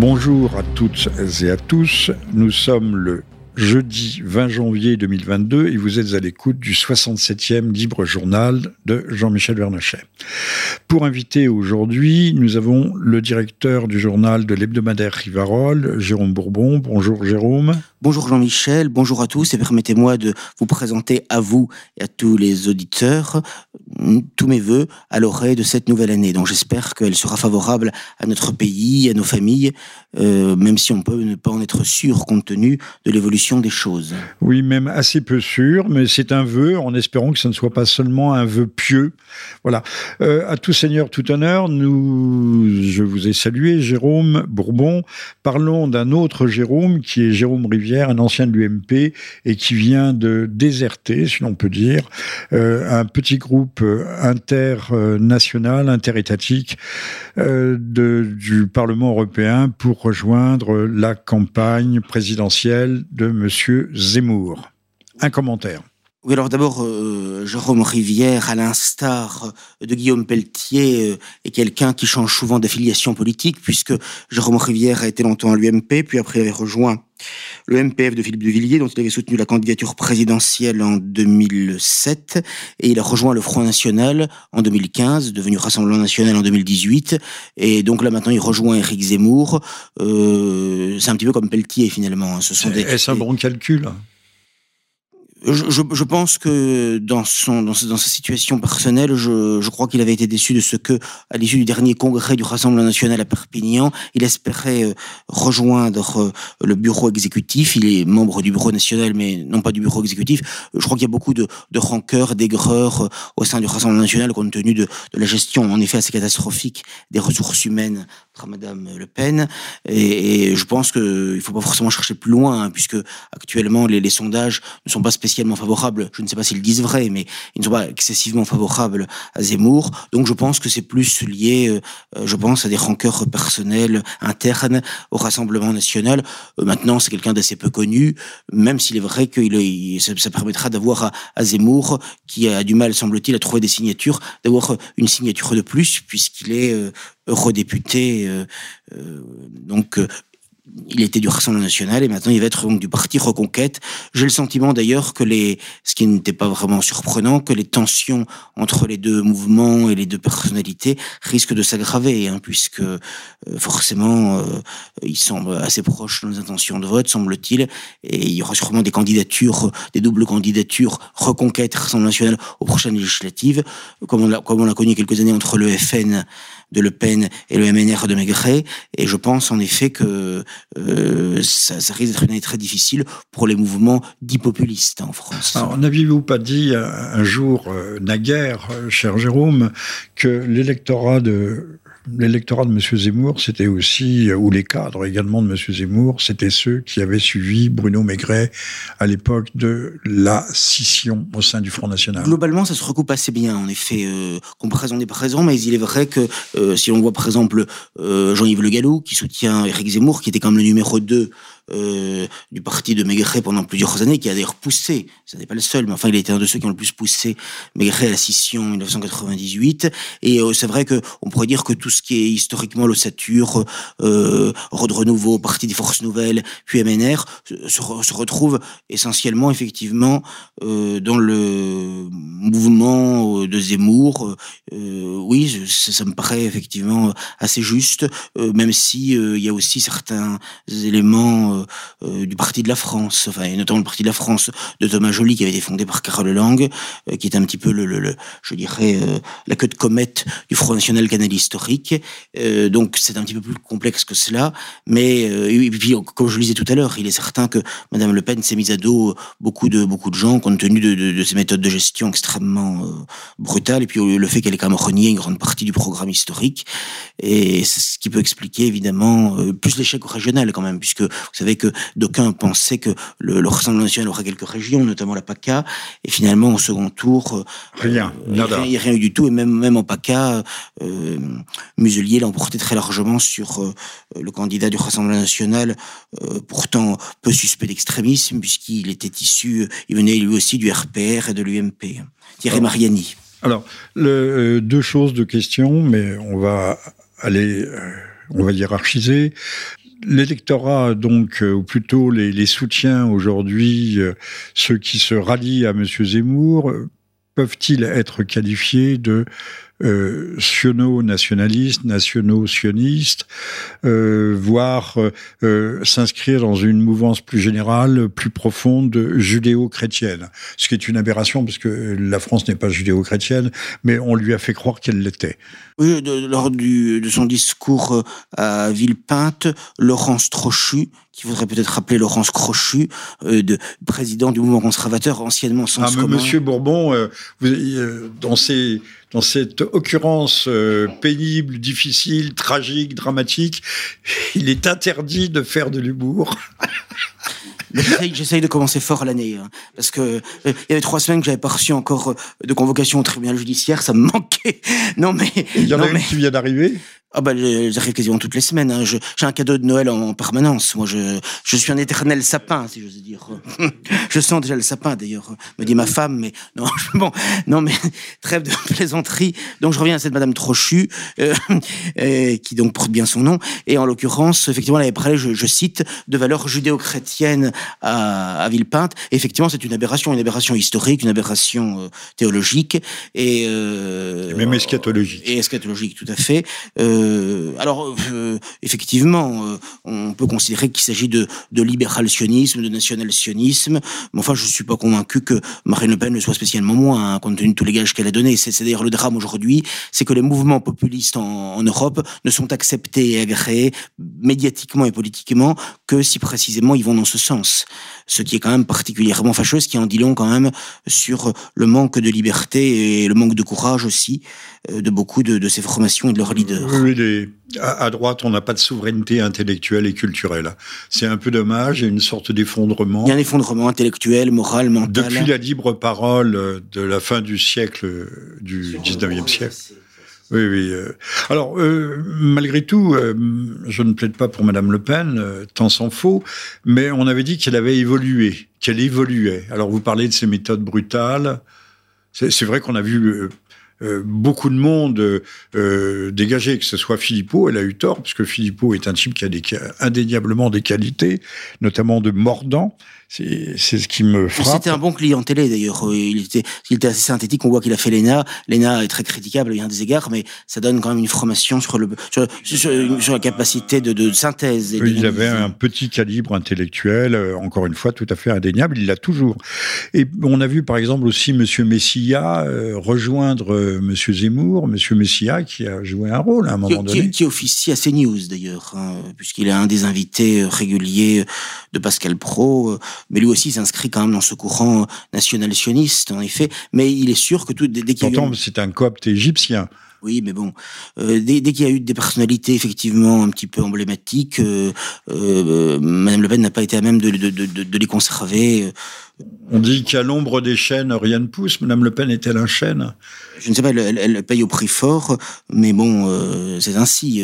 Bonjour à toutes et à tous. Nous sommes le jeudi 20 janvier 2022 et vous êtes à l'écoute du 67e Libre Journal de Jean-Michel Vernochet. Pour inviter aujourd'hui, nous avons le directeur du journal de l'hebdomadaire Rivarol, Jérôme Bourbon. Bonjour Jérôme. Bonjour Jean-Michel, bonjour à tous et permettez-moi de vous présenter à vous et à tous les auditeurs tous mes voeux à l'oreille de cette nouvelle année. Donc j'espère qu'elle sera favorable à notre pays, à nos familles, euh, même si on peut ne pas en être sûr compte tenu de l'évolution des choses. Oui, même assez peu sûr, mais c'est un vœu en espérant que ce ne soit pas seulement un vœu pieux. Voilà. Euh, à tout seigneur, tout honneur, nous, je vous ai salué, Jérôme Bourbon. Parlons d'un autre Jérôme qui est Jérôme Rivière un ancien de l'UMP, et qui vient de déserter, si l'on peut dire, euh, un petit groupe international, interétatique euh, du Parlement européen pour rejoindre la campagne présidentielle de M. Zemmour. Un commentaire. Oui, alors d'abord, euh, Jérôme Rivière, à l'instar de Guillaume Pelletier, euh, est quelqu'un qui change souvent d'affiliation politique, puisque Jérôme Rivière a été longtemps à l'UMP, puis après avait rejoint le MPF de Philippe de Villiers, dont il avait soutenu la candidature présidentielle en 2007, et il a rejoint le Front National en 2015, devenu Rassemblement National en 2018, et donc là maintenant il rejoint Éric Zemmour. Euh, c'est un petit peu comme Pelletier finalement. Hein. Ce sont des. Est-ce un bon calcul? Je, pense que dans son dans, sa situation personnelle, je, crois qu'il avait été déçu de ce que, à l'issue du dernier congrès du Rassemblement national à Perpignan, il espérait euh, rejoindre euh, le bureau exécutif. Il est membre du bureau national, mais non pas du bureau exécutif. Je crois qu'il y a beaucoup de, rancœur, d'aigreur euh, au sein du Rassemblement national compte tenu de, la gestion, en effet, assez catastrophique des ressources humaines par Madame Le Pen. Et, je pense qu'il ne faut pas forcément chercher plus loin, hein, puisque actuellement les, sondages ne sont pas spécialement spécialement je ne sais pas s'ils disent vrai, mais ils ne sont pas excessivement favorables à Zemmour. Donc je pense que c'est plus lié, euh, je pense, à des rancœurs personnelles internes au Rassemblement national. Euh, maintenant, c'est quelqu'un d'assez peu connu, même s'il est vrai que ça, permettra d'avoir à, Zemmour, qui a du mal, semble-t-il, à trouver des signatures, d'avoir une signature de plus, puisqu'il est euh, eurodéputé. donc il était du Rassemblement national et maintenant il va être donc du parti Reconquête. J'ai le sentiment d'ailleurs que les, ce qui n'était pas vraiment surprenant, que les tensions entre les deux mouvements et les deux personnalités risquent de s'aggraver, hein, puisque euh, forcément euh, ils semblent assez proches dans les intentions de vote, semble-t-il, et il y aura sûrement des candidatures, des doubles candidatures Reconquête Rassemblement national aux prochaines législatives, comme on comme on l'a connu quelques années entre le FN de Le Pen et le MNR de Maigret. Et je pense en effet que euh, ça, risque d'être une année très difficile pour les mouvements dits populistes en France. N'aviez-vous pas dit un jour, euh, naguère, euh, cher Jérôme, que l'électorat de l'électorat de M. Zemmour, c'était aussi, ou les cadres également de M. Zemmour, c'était ceux qui avaient suivi Bruno Maigret à l'époque de la scission au sein du Front National. Globalement, ça se recoupe assez bien, en effet. Euh, présent n'est pas présent, mais il est vrai que euh, si on voit par exemple euh, Jean-Yves Le Gallou, qui soutient Éric Zemmour, qui était quand même le numéro 2 euh, du parti de Maigret pendant plusieurs années, qui a d'ailleurs poussé, ce n'est pas le seul, mais enfin il été un de ceux qui ont le plus poussé Maigret à la scission en 1998. Et euh, c'est vrai que on pourrait dire que tout ce qui est historiquement l'ossature, euh, Renouveau, Parti des Forces Nouvelles, puis MNR, se, retrouve essentiellement effectivement euh, dans le mouvement de Zemmour. Oui, ça, ça, me paraît effectivement assez juste, même si il y a aussi certains éléments euh, euh, du Parti de la France, enfin, et notamment le Parti de la France de Thomas Joly, qui avait été fondé par Carole Lang, euh, qui est un petit peu, le, je dirais, la queue de comète du Front National Canal historique. donc, c'est un petit peu plus complexe que cela. Mais, puis, comme je le disais tout à l'heure, il est certain que Madame Le Pen s'est mise à dos beaucoup de, beaucoup de gens, compte tenu de ses méthodes de gestion extrêmement brutales, et puis le fait qu'elle ait quand même renié une grande partie du programme historique. Et c'est ce qui peut expliquer, évidemment, plus l'échec régional, quand même, puisque, vous savez, que d'aucuns pensaient que le, le Rassemblement national aurait quelques régions, notamment la PACA, et finalement au second tour, euh, rien, il n'y a rien eu du tout, et même même en PACA, euh, Muselier l'a emporté très largement sur euh, le candidat du Rassemblement national, euh, pourtant peu suspect d'extrémisme, puisqu'il était issu, il venait lui aussi du RPR et de l'UMP, Thierry Mariani. Alors, le, euh, deux choses, deux questions, mais on va aller, on va hiérarchiser l'électorat, donc, ou plutôt les, les soutiens aujourd'hui, ceux qui se rallient à M. Zemmour, peuvent-ils être qualifiés de euh, siono-nationalistes, nationaux-sionistes, euh, voire euh, s'inscrire dans une mouvance plus générale, plus profonde, judéo-chrétienne. Ce qui est une aberration, parce que la France n'est pas judéo-chrétienne, mais on lui a fait croire qu'elle l'était. Oui, lors du, de son discours à Villepinte, Laurence Trochu, qui voudrait peut-être rappeler Laurence Crochu, de président du mouvement conservateur, anciennement sans ah, Monsieur Bourbon, vous, dans ses dans cette occurrence euh, pénible, difficile, tragique, dramatique, il est interdit de faire de l'humour. J'essaye de commencer fort l'année, hein, parce que euh, il y avait trois semaines que j'avais pas reçu encore euh, de convocation au tribunal judiciaire, ça me manquait. Non mais il y en a une qui vient d'arriver. Ah bah, j'arrive quasiment toutes les semaines. Hein. J'ai un cadeau de Noël en, permanence. Moi, je, je suis un éternel sapin, si j'ose dire. je sens déjà le sapin, d'ailleurs, me dit ma femme. Mais non, bon, non, mais trêve de plaisanterie. Donc, je reviens à cette Madame Trochu, euh, euh, qui donc porte bien son nom. Et en l'occurrence, effectivement, elle avait parlé, je, je cite, de valeurs judéo-chrétiennes à, à Villepinte. effectivement, c'est une aberration, une aberration historique, une aberration euh, théologique et, euh, et même eschatologique. Et eschatologique, tout à fait. Euh, euh, alors, euh, effectivement, euh, on peut considérer qu'il s'agit de, libéral-sionisme, de national-sionisme, mais enfin, je ne suis pas convaincu que Marine Le Pen ne soit spécialement moins, hein, compte tenu de tous les gages qu'elle a donnés. C'est d'ailleurs le drame aujourd'hui, c'est que les mouvements populistes en, Europe ne sont acceptés et agréés médiatiquement et politiquement que si précisément ils vont dans ce sens. Ce qui est quand même particulièrement fâcheux, ce qui en dit long quand même sur le manque de liberté et le manque de courage aussi de beaucoup de, ces formations et de leurs leaders. À, droite, on n'a pas de souveraineté intellectuelle et culturelle. C'est un peu dommage, il y a une sorte d'effondrement. Il y a un effondrement intellectuel, moral, mental. Depuis la libre parole de la fin du siècle, du 19e siècle. Oui, oui. Euh. Alors, euh, malgré tout, euh, je ne plaide pas pour Madame Le Pen, tant s'en faut, mais on avait dit qu'elle avait évolué, qu'elle évoluait. Alors, vous parlez de ces méthodes brutales. C'est vrai qu'on a vu euh, beaucoup de monde euh, dégagé, que ce soit Philippot, elle a eu tort, parce que Philippot est un type qui a indéniablement des qualités, notamment de mordant. C'est ce qui me frappe. C'était un bon client télé d'ailleurs. Euh, il était, il était assez synthétique. On voit qu'il a fait l'ENA. L'ENA est très critiquable a des égards, mais ça donne quand même une formation sur, le, sur, sur, la capacité de, de synthèse. il avait un petit calibre intellectuel, euh, encore une fois, tout à fait indéniable. Il l'a toujours. Et on a vu par exemple aussi Monsieur Messia euh, rejoindre Monsieur Zemmour, Monsieur Messia qui a joué un rôle à un moment qui, donné. Qui, qui, officie à CNews d'ailleurs, hein, puisqu'il est un des invités réguliers de Pascal Pro mais lui aussi s'inscrit quand même dans ce courant national-sioniste, en effet. Mais il est sûr que tout, dès, qu'il y a eu... c'est un copte égyptien. Oui, mais bon, euh, dès, dès qu'il y a eu des personnalités effectivement un petit peu emblématiques, euh, euh, Madame Le Pen n'a pas été à même de, de, de, de les conserver. On dit qu'à l'ombre des chaînes, rien ne pousse. Madame Le Pen est-elle un chêne? Je ne sais pas, elle, elle, paye au prix fort, mais bon, euh, c'est ainsi.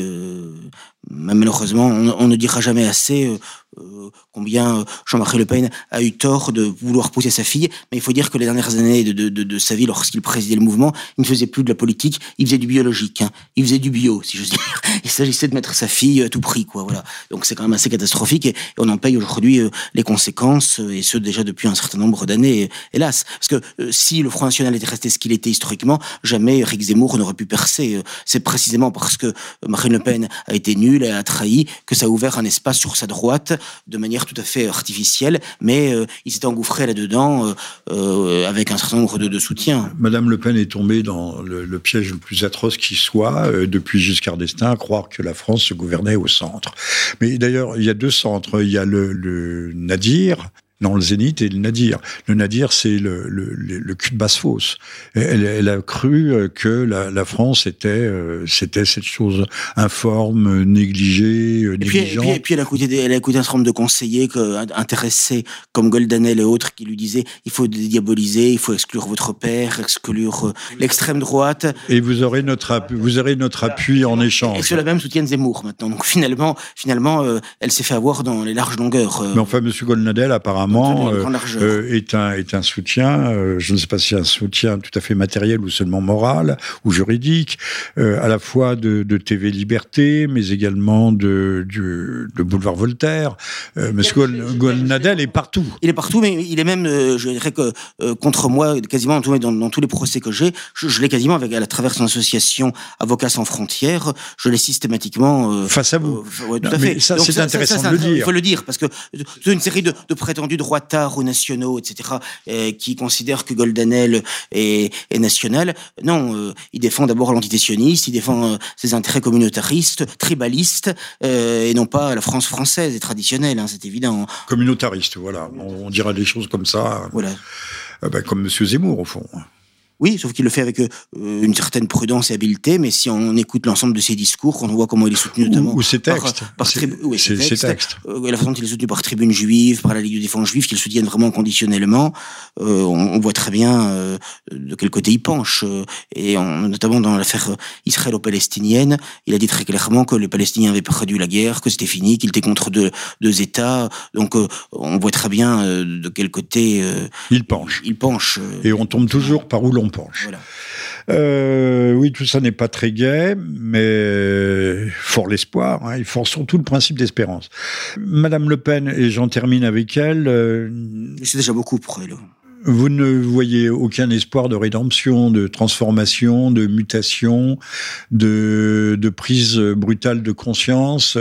Malheureusement, on, on, ne dira jamais assez euh, euh combien Jean-Marie Le Pen a eu tort de vouloir pousser sa fille. Mais il faut dire que les dernières années de, sa vie, lorsqu'il présidait le mouvement, il ne faisait plus de la politique, il faisait du biologique. Hein. Il faisait du bio, si j'ose dire. Il s'agissait de mettre sa fille à tout prix, quoi. Voilà. Donc c'est quand même assez catastrophique et, on en paye aujourd'hui les conséquences, et ce déjà depuis un certain nombre d'années, hélas. Parce que euh, si le Front National était resté ce qu'il était historiquement, jamais Eric Zemmour n'aurait pu percer. Euh, c'est précisément parce que Marine Le Pen a été nulle et a trahi que ça a ouvert un espace sur sa droite de manière tout à fait artificielle, mais euh, il s'est engouffré là-dedans avec un certain nombre de, soutiens. Madame Le Pen est tombée dans le, piège le plus atroce qui soit, depuis Giscard d'Estaing, à croire que la France se gouvernait au centre. Mais d'ailleurs, il y a deux centres. Il y a le Nadir, non, le Zénith et le Nadir. Le Nadir, c'est le, le, le, cul de basse-fosse. Elle, elle, a cru euh, que la, la France était, euh, c'était cette chose informe, négligée, et puis, négligente. Et puis, et puis, elle a écouté, elle a écouté un certain nombre de conseillers que, intéressés, comme Goldanel et autres, qui lui disaient il faut diaboliser, il faut exclure votre père, exclure euh, l'extrême droite. Et vous aurez notre, appui, vous aurez notre appui en échange. Et ceux-là même soutiennent Zemmour maintenant. Donc finalement, finalement, euh, elle s'est fait avoir dans les larges longueurs. Mais enfin, M. Goldanel, apparemment, apparemment est un est un soutien. je ne sais pas si un soutien tout à fait matériel ou seulement moral ou juridique, à la fois de, de, TV Liberté, mais également de du de Boulevard Voltaire. Monsieur Golnadel est partout. Il est partout, mais il est même, je dirais que contre moi, quasiment dans, dans, tous les procès que j'ai, je, je l'ai quasiment avec à travers son association Avocats sans frontières, je l'ai systématiquement face à vous. Ouais, tout à fait. Ça, c'est intéressant de le dire. Il faut le dire parce que toute une série de, de prétendus droitards ou nationaux, etc., euh, qui considèrent que Goldanel est, est national. Non, euh, il défend d'abord l'entité sioniste, il défend euh, ses intérêts communautaristes, tribalistes, et non pas la France française et traditionnelle, hein, c'est évident. Communautariste, voilà. On, on dira des choses comme ça. Voilà. Ben, comme Monsieur Zemmour, au fond. Oui, sauf qu'il le fait avec euh, une certaine prudence et habileté, mais si on écoute l'ensemble de ses discours, quand on voit comment il est soutenu notamment ou, ses textes, par, oui, ses, textes, euh, la façon dont il est soutenu par Tribune Juive, par la Ligue de défense juive, qu'il soutienne vraiment conditionnellement, euh, on, on, voit très bien de quel côté il penche. Et on, notamment dans l'affaire israélo-palestinienne, il a dit très clairement que les Palestiniens avaient perdu la guerre, que c'était fini, qu'il était contre deux, deux États. Donc on voit très bien de quel côté il penche. Il penche. Et on tombe toujours par où l'on penche. Euh, oui, tout ça n'est pas très gai, mais fort l'espoir. Hein, il fort surtout le principe d'espérance. Madame Le Pen, et j'en termine avec elle. Euh, C'est déjà beaucoup pour elle. Vous ne voyez aucun espoir de rédemption, de transformation, de mutation, de, de prise brutale de conscience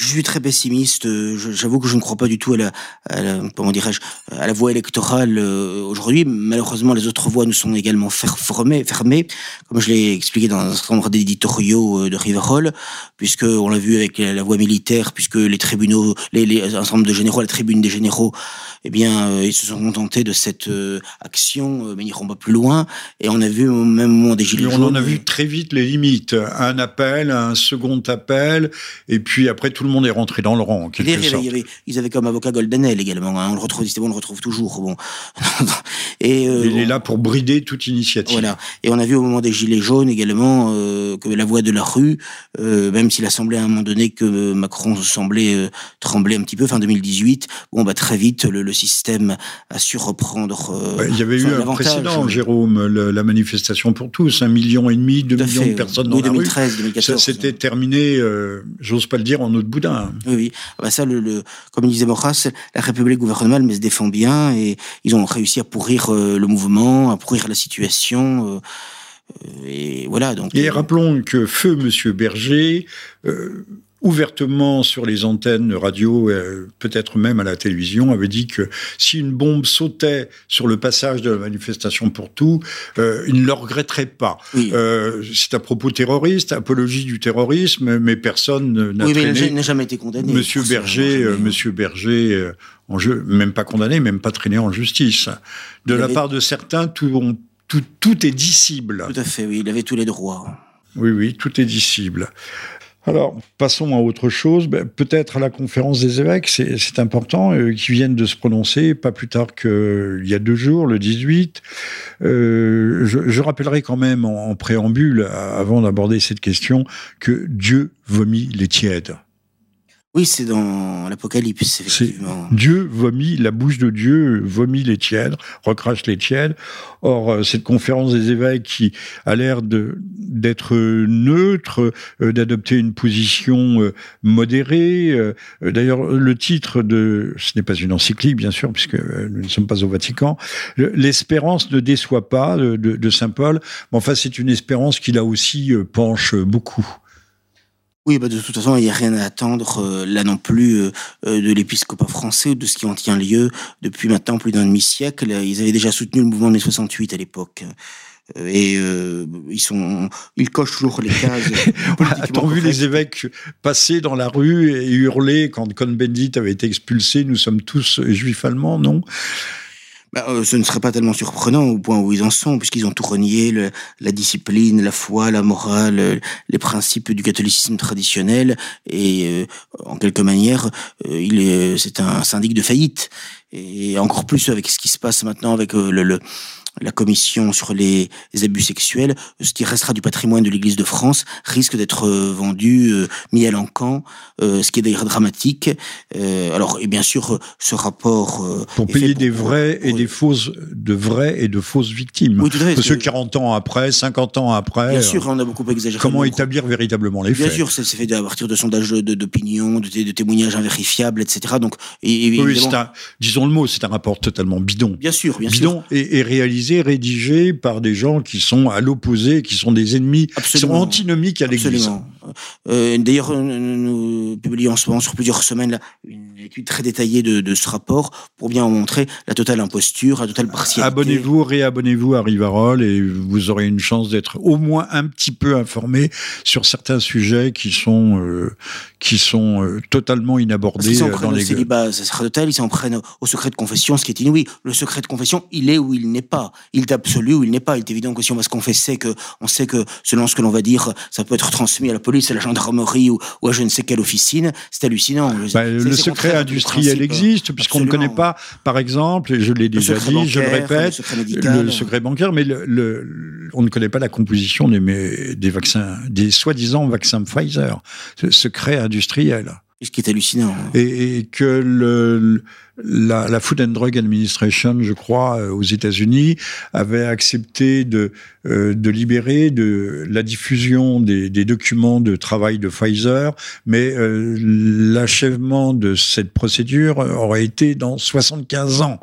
je suis très pessimiste. J'avoue que je ne crois pas du tout à la, comment dirais-je, à la voie électorale euh, aujourd'hui. Malheureusement, les autres voies nous sont également fermées, fermées, comme je l'ai expliqué dans un certain nombre d'éditoriaux euh, de Riverol, puisque on l'a vu avec la, voie militaire, puisque les tribunaux, les, les un certain nombre de généraux, la tribune des généraux, eh bien, euh, ils se sont contentés de cette action, mais ils n'iront pas plus loin. Et on a vu au même moment des gilets jaunes. On en a vu très vite les limites. Un appel, un second appel, et puis après tout le monde est rentré dans le rang, en quelque sorte. ils avaient comme avocat Goldenel également. Hein. On le retrouve, on le retrouve toujours. Bon. Et, euh, il est là pour brider toute initiative. Voilà. Et on a vu au moment des Gilets jaunes également euh, que la voix de la rue, euh, même s'il a semblé à un moment donné que Macron semblait euh, trembler un petit peu, fin 2018, bon, bah, très vite, le, le système a su reprendre. Euh, il y avait eu un précédent, Jérôme, le, la manifestation pour tous, un million et demi, deux millions de personnes dans oui, la 2013, rue. 2014. C'était terminé, j'ose pas le dire, en autre bout oui, oui. Ah bah ça, le, le, comme disait Moras, la République gouverne mal, mais se défend bien, et ils ont réussi à pourrir euh, le mouvement, à pourrir la situation. Euh, et voilà. Donc. Et rappelons que feu Monsieur Berger. Euh, ouvertement sur les antennes radio, euh, peut-être même à la télévision, avait dit que si une bombe sautait sur le passage de la manifestation pour tout, euh, il ne le regretterait pas. Oui. Euh, c'est à propos terroriste, apologie du terrorisme, mais personne n'a oui, traîné. mais il n'a jamais été condamné. Monsieur Berger, euh, Monsieur Berger, en jeu, même pas condamné, même pas traîné en justice. De Il la avait- part de certains, tout, on- tout, tout est dissible. Tout à fait, oui, il avait tous les droits. Oui, oui, tout est dissible. Alors, passons à autre chose. Ben, Peut-être à la conférence des évêques, c'est important, euh, qui viennent de se prononcer, pas plus tard qu'il y a deux jours, le 18. Euh, je, rappellerai quand même en, en préambule, avant d'aborder cette question, que Dieu vomit les tièdes. Oui, c'est dans l'Apocalypse, effectivement. Dieu vomit, la bouche de Dieu vomit les tièdes, recrache les tièdes. Or, euh, cette conférence des évêques qui a l'air d'être neutre, euh, d'adopter une position euh, modérée. D'ailleurs, le titre de, ce n'est pas une encyclique, bien sûr, puisque nous ne sommes pas au Vatican. Le- L'espérance ne déçoit pas de, de- saint Paul, mais enfin, c'est une espérance qui là aussi penche beaucoup. Oui, bah, de toute façon, il n'y a rien à attendre euh, là non plus euh, euh, de l'épiscopat français ou de ce qui en tient lieu depuis maintenant plus d'un demi-siècle. Ils avaient déjà soutenu le mouvement de mai 68 à l'époque. Et euh, ils sont, ils cochent toujours les cases. A-t-on vu les évêques passer dans la rue et hurler quand Cohn-Bendit avait été expulsé Nous sommes tous juifs allemands, non? Bah, euh, ce ne serait pas tellement surprenant au point où ils en sont, puisqu'ils ont tout renié, le- la discipline, la foi, la morale, euh, les principes du catholicisme traditionnel, et euh, en quelque manière, euh, il est, c'est un syndic de faillite. Et encore plus avec ce qui se passe maintenant avec euh, le, le, la commission sur les, abus sexuels, ce qui restera du patrimoine de l'Église de France risque d'être vendu, mis à l'encan, ce qui est d'ailleurs dramatique. alors, et bien sûr, ce rapport... pour payer des vrais et des fausses, de vrais et de fausses victimes. Oui, tout à fait. Parce que 40 ans après, 50 ans après... Bien sûr, on a beaucoup exagéré. Comment établir véritablement les faits? Bien sûr, c'est fait à partir de sondages d'opinion, de, de, témoignages invérifiables, etc. Donc, oui, un, disons le mot, c'est un rapport totalement bidon. Bien sûr, bien bidon sûr. Et, et, réalisé, rédigé par des gens qui sont à l'opposé, qui sont des ennemis, qui sont antinomiques à l'Église. Euh, D'ailleurs, nous publions en ce moment sur plusieurs semaines là, une étude très détaillée de, de, ce rapport pour bien montrer la totale imposture, la totale partialité. Abonnez-vous, réabonnez-vous à Rivarol et vous aurez une chance d'être au moins un petit peu informé sur certains sujets qui sont euh, qui sont euh, totalement inabordés ils euh, dans les célibat sacerdotal, ils s'en prennent au secret de confession, ce qui est inouï. Le secret de confession, il est ou il n'est pas. Il est absolu ou il n'est pas. Il est évident que si on va se confesser, que on sait que selon ce que l'on va dire, ça peut être transmis à la police, à la gendarmerie ou, à je ne sais quelle officine. C'est hallucinant. Bah, le secret industriel existe puisqu'on ne connaît pas, par exemple, et je l'ai déjà dit, je le répète, le secret, bancaire, mais le, on ne connaît pas la composition des, des vaccins, des soi-disant vaccins Pfizer. Ce secret industriel. Ce qui est hallucinant. Et, que le, la, Food and Drug Administration, je crois, euh, aux États-Unis, avait accepté de, euh, de libérer de la diffusion des, des, documents de travail de Pfizer, mais euh, l'achèvement de cette procédure aurait été dans 75 ans.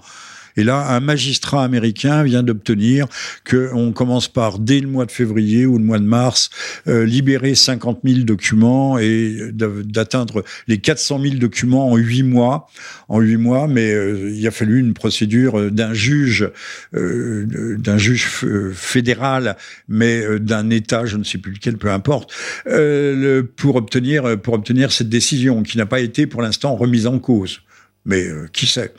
Et là, un magistrat américain vient d'obtenir qu'on commence par, dès le mois de février ou le mois de mars, euh, libérer 50 000 documents et d'atteindre les 400 000 documents en huit mois. En huit mois, mais euh, il a fallu une procédure d'un juge, euh, d'un juge fédéral, mais d'un État, je ne sais plus lequel, peu importe, pour obtenir pour obtenir cette décision qui n'a pas été pour l'instant remise en cause. Mais qui sait?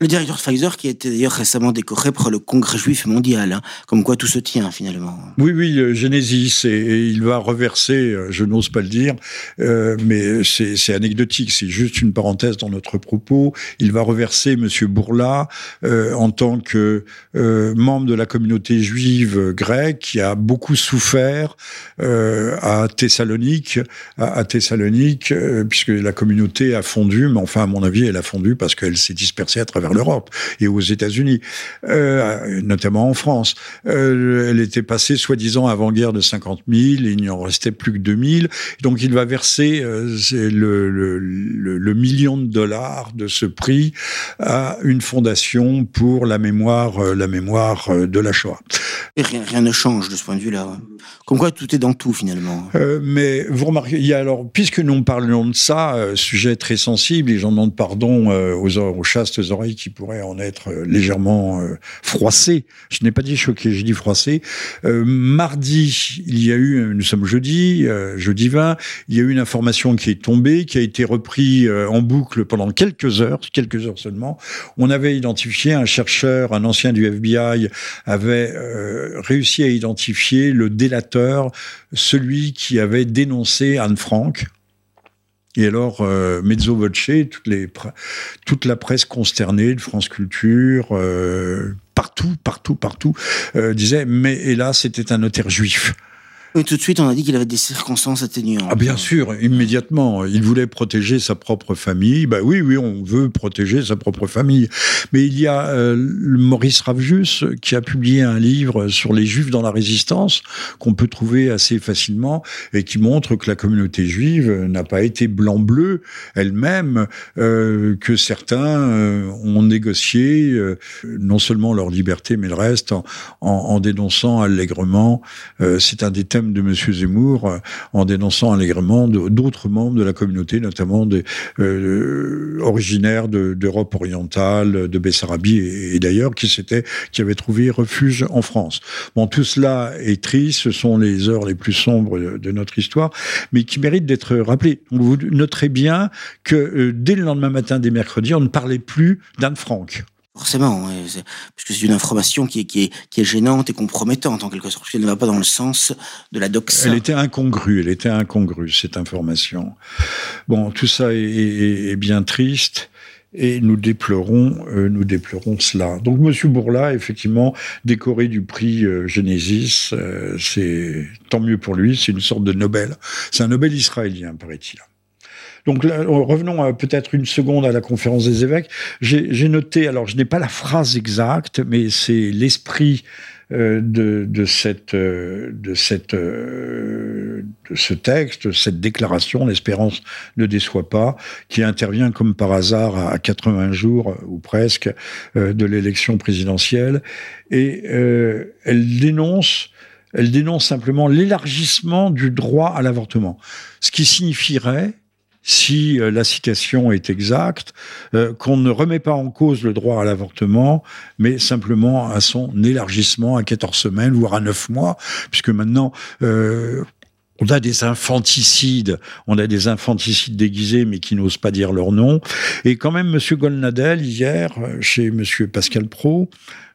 Le directeur Pfizer qui a été d'ailleurs récemment décoré pour le Congrès juif mondial, hein. comme quoi tout se tient finalement. Oui, oui, euh, Genesis, et, il va reverser, euh, je n'ose pas le dire, euh, mais c'est anecdotique, c'est juste une parenthèse dans notre propos, il va reverser Monsieur Bourla en tant que membre de la communauté juive grecque qui a beaucoup souffert à, Thessalonique, puisque la communauté a fondu, mais enfin à mon avis elle a fondu parce qu'elle s'est dispersée à travers l'Europe et aux États-Unis, euh, notamment en France. Euh, elle était passée soi-disant avant-guerre de 50 000, il n'y en restait plus que 2000. Donc il va verser euh, le, le, le, million de dollars de ce prix à une fondation pour la mémoire, la mémoire de la Shoah. Et rien, rien ne change de ce point de vue-là. Comme quoi tout est dans tout finalement. mais vous remarquez, il y a alors, puisque nous parlons de ça, sujet très sensible, et j'en demande pardon aux, aux chastes oreilles qui pourrait en être euh, légèrement euh, froissé. Je n'ai pas dit choqué, j'ai dit froissé. Euh, mardi, il y a eu, nous sommes jeudi, jeudi 20, il y a eu une information qui est tombée, qui a été reprise en boucle pendant quelques heures, quelques heures seulement. On avait identifié un chercheur, un ancien du FBI, avait réussi à identifier le délateur, celui qui avait dénoncé Anne Frank, et alors, euh, mezzo voce, toute la presse consternée de France Culture, euh, partout, partout, partout, euh, disait, mais hélas, c'était un notaire juif. Oui, tout de suite, on a dit qu'il avait des circonstances atténuantes. Ah, bien sûr, immédiatement. Il voulait protéger sa propre famille. Bah oui, oui, on veut protéger sa propre famille. Mais il y a euh, Maurice Ravjus qui a publié un livre sur les Juifs dans la résistance qu'on peut trouver assez facilement et qui montre que la communauté juive n'a pas été blanc-bleu elle-même, euh, que certains euh, ont négocié non seulement leur liberté mais le reste en, en, dénonçant allègrement. C'est un des de M. Zemmour euh, en dénonçant allègrement d'autres membres de la communauté, notamment des, euh, originaires d'Europe orientale, de Bessarabie et, d'ailleurs, qui, qui avaient trouvé refuge en France. Bon, tout cela est triste, ce sont les heures les plus sombres de, notre histoire, mais qui méritent d'être rappelées. Vous noterez bien que euh, dès le lendemain matin des mercredis, on ne parlait plus d'Anne Frank. Forcément, puisque c'est une information qui est, gênante et compromettante en quelque sorte, parce qu'elle ne va pas dans le sens de la doxa. Elle était incongrue, elle était incongrue, cette information. Bon, tout ça est, est, bien triste. et nous déplorons, euh, nous déplorons cela. Donc Monsieur Bourla, effectivement, décoré du prix euh, Genesis, euh, c'est tant mieux pour lui, c'est une sorte de Nobel. C'est un Nobel israélien, paraît-il. Donc revenons peut-être une seconde à la conférence des évêques. J'ai noté, alors je n'ai pas la phrase exacte, mais c'est l'esprit euh, de, de, cette, euh, de, cette, euh, de ce texte, cette déclaration, l'espérance ne déçoit pas, qui intervient comme par hasard à 80 jours ou presque de l'élection présidentielle, et elle dénonce elle dénonce simplement l'élargissement du droit à l'avortement, ce qui signifierait si euh, la citation est exacte, euh, qu'on ne remet pas en cause le droit à l'avortement, mais simplement à son élargissement à 14 semaines, voire à 9 mois, puisque maintenant, euh, on a des infanticides, on a des infanticides déguisés, mais qui n'osent pas dire leur nom. Et quand même, Monsieur Golnadel, hier, chez Monsieur Pascal Pro,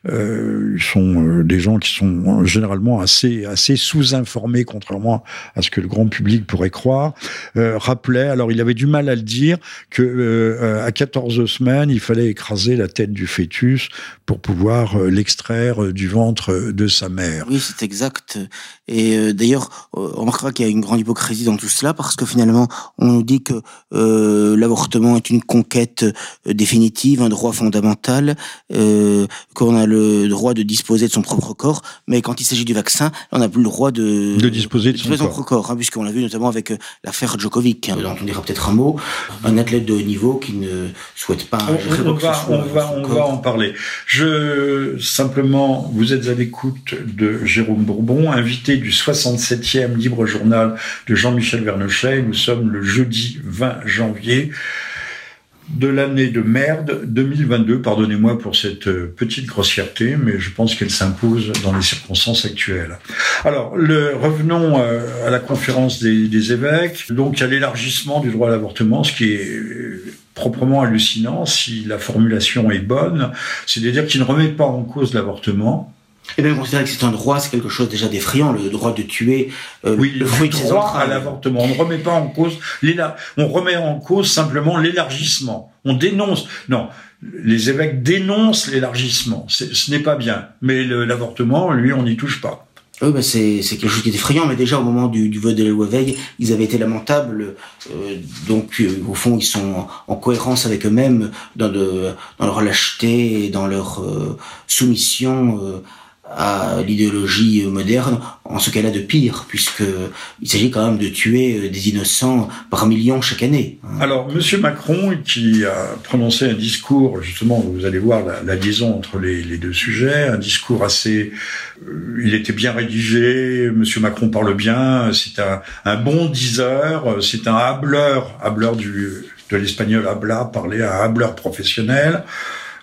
euh, sont euh, des gens qui sont généralement assez assez sous-informés, contrairement à ce que le grand public pourrait croire. Euh, rappelait, alors il avait du mal à le dire, que euh, à 14 semaines, il fallait écraser la tête du fœtus pour pouvoir euh, l'extraire du ventre de sa mère. Oui, c'est exact. Et d'ailleurs, on remarquera qu'il y a une grande hypocrisie dans tout cela parce que finalement, on nous dit que l'avortement est une conquête définitive, un droit fondamental, qu'on a le droit de disposer de son propre corps, mais quand il s'agit du vaccin, on n'a plus le droit de, de disposer de, son, propre corps, hein, puisqu'on l'a vu notamment avec euh, l'affaire Djokovic, hein, dont on dira peut-être un mot, un athlète de haut niveau qui ne souhaite pas. On, on va, on, va, on va en parler. Je simplement, vous êtes à l'écoute de Jérôme Bourbon, invité du 67e Libre Journal de Jean-Michel Vernochet. Nous sommes le jeudi 20 janvier de l'année de merde 2022. Pardonnez-moi pour cette euh, petite grossièreté, mais je pense qu'elle s'impose dans les circonstances actuelles. Alors, le, revenons euh, à la conférence des, évêques. Donc, a l'élargissement du droit à l'avortement, ce qui est euh, proprement hallucinant si la formulation est bonne, c'est-à-dire qu'il ne remet pas en cause l'avortement, et bien, considérer que c'est un droit, c'est quelque chose déjà d'effrayant, le droit de tuer euh, oui, le fruit de ses droit à l'avortement. On ne remet pas en cause, on remet en cause simplement l'élargissement. On dénonce. Non, les évêques dénoncent l'élargissement. Ce n'est pas bien. Mais l'avortement, lui, on n'y touche pas. Oui, ben c'est quelque chose qui est effrayant, mais déjà au moment du, du vote de la loi Veil, ils avaient été lamentables. Euh, donc, euh, au fond, ils sont en, cohérence avec eux-mêmes dans, de, dans leur lâcheté et dans leur euh, soumission euh, à l'idéologie moderne, en ce cas-là de pire, puisque il s'agit quand même de tuer euh, des innocents par millions chaque année. Alors, Monsieur Macron, qui a prononcé un discours, justement, vous allez voir la, liaison entre les, deux sujets, un discours assez, euh, il était bien rédigé. Monsieur Macron parle bien, c'est un, un bon diseur, c'est un hableur, hableur du de l'espagnol habla, parler un hableur professionnel.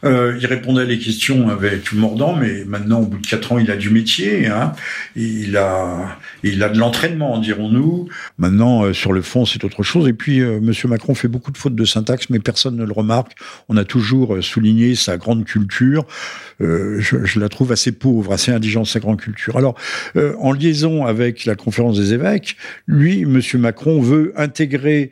Euh, il répondait à les questions avec mordant, mais maintenant, au bout de quatre ans, il a du métier. Hein. Il a, il a de l'entraînement, dirons-nous. Maintenant, euh, sur le fond, c'est autre chose. Et puis, euh, Monsieur Macron fait beaucoup de fautes de syntaxe, mais personne ne le remarque. On a toujours euh, souligné sa grande culture. Je, je, la trouve assez pauvre, assez indigente sa grande culture. Alors, en liaison avec la conférence des évêques, lui, Monsieur Macron veut intégrer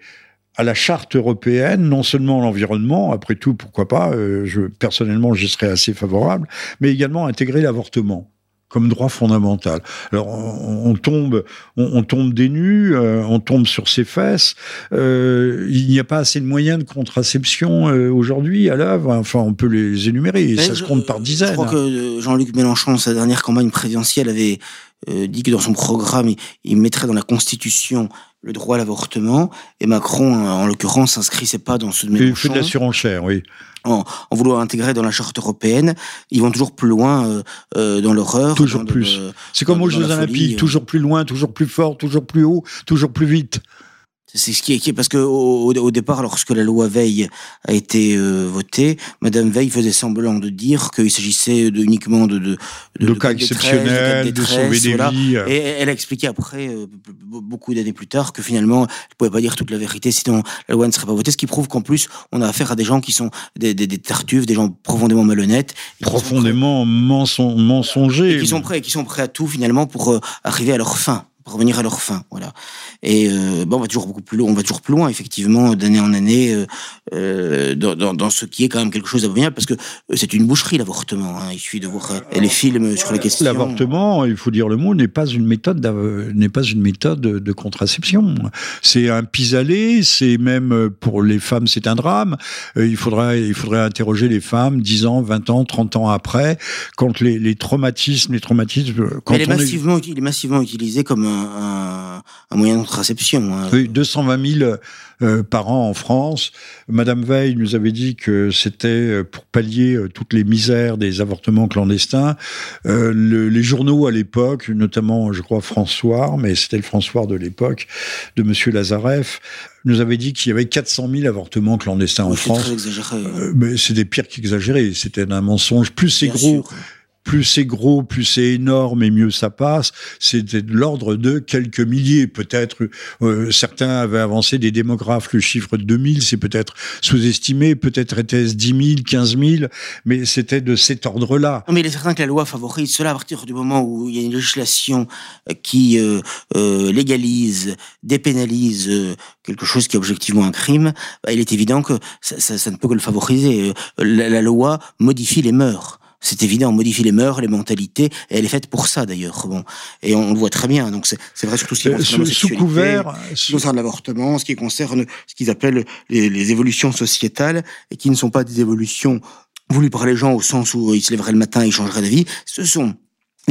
à la charte européenne, non seulement l'environnement, après tout, pourquoi pas, euh, je, personnellement j'y serais assez favorable, mais également intégrer l'avortement comme droit fondamental. Alors on, tombe, on, tombe des nus, euh, on tombe sur ses fesses. Euh, il n'y a pas assez de moyens de contraception aujourd'hui à l'œuvre. Enfin, on peut les énumérer. ça se compte par dizaines. Je crois que Jean-Luc Mélenchon, sa dernière campagne présidentielle, avait dit que dans son programme, il mettrait dans la Constitution le droit à l'avortement. Et Macron, en l'occurrence, s'inscrivait pas dans ce Il fait de la surenchère, oui. En, en, vouloir intégrer dans la charte européenne, ils vont toujours plus loin euh, euh dans l'horreur. Toujours plus. C'est comme aux Jeux Olympiques, euh. toujours plus loin, toujours plus fort, toujours plus haut, toujours plus vite. C'est ce qui est, parce que au, au, départ, lorsque la loi Veil a été euh, votée, Madame Veil faisait semblant de dire qu'il s'agissait de, uniquement de de, de, de cas exceptionnels, de, sauver des vies. Et elle a expliqué après, euh, beaucoup d'années plus tard, que finalement, elle pouvait pas dire toute la vérité, sinon la loi ne serait pas votée. Ce qui prouve qu'en plus, on a affaire à des gens qui sont des, des, des tartuffes, des gens profondément malhonnêtes, profondément mensongers, et qui sont prêts, qui sont prêts à tout finalement pour euh, arriver à leur fin revenir à leur fin. Voilà. Et euh, bon, on va toujours beaucoup plus loin, on va toujours plus loin, effectivement, d'année en année, euh, euh dans, dans, dans, ce qui est quand même quelque chose d'abominable, parce que euh, c'est une boucherie l'avortement. Hein. Il suffit de voir les films sur les questions. L'avortement, il faut dire le mot, n'est pas une méthode n'est pas une méthode de contraception. C'est un pis-aller, c'est même pour les femmes, c'est un drame. il faudrait il faudrait interroger les femmes 10 ans, 20 ans, 30 ans après, quand les, les traumatismes, les traumatismes. Quand Mais il est, massivement, il est massivement utilisé comme un, un, moyen de contraception. Hein. Oui, 220 000 euh, par an en France. Madame Veil nous avait dit que c'était euh, pour pallier euh, toutes les misères des avortements clandestins. Le, les journaux à l'époque, notamment, je crois, François, mais c'était le François de l'époque, de Monsieur Lazareff, nous avait dit qu'il y avait 400 000 avortements clandestins en France. Très exagéré. Hein. mais c'était pire qu'exagéré. C'était un mensonge. Plus c'est gros, plus c'est gros, plus c'est énorme et mieux ça passe. C'était de l'ordre de quelques milliers, peut-être. Euh, certains avaient avancé des démographes le chiffre de 2000, c'est peut-être sous-estimé, peut-être était-ce 10 000, 15 000, mais c'était de cet ordre-là. Mais il est certain que la loi favorise cela à partir du moment où il y a une législation euh, qui euh, légalise, dépénalise quelque chose qui est objectivement un crime. Bah, il est évident que ça, ne peut que le favoriser. La, la loi modifie les mœurs c'est évident, on modifie les mœurs, les mentalités, et elle est faite pour ça d'ailleurs. Bon, et on, le voit très bien. Donc c'est vrai surtout ce qui concerne sous couvert, ce qui concerne l'avortement, ce qui concerne ce qu'ils appellent les, les évolutions sociétales et qui ne sont pas des évolutions voulues par les gens au sens où ils se lèveraient le matin et ils changeraient d'avis. Ce sont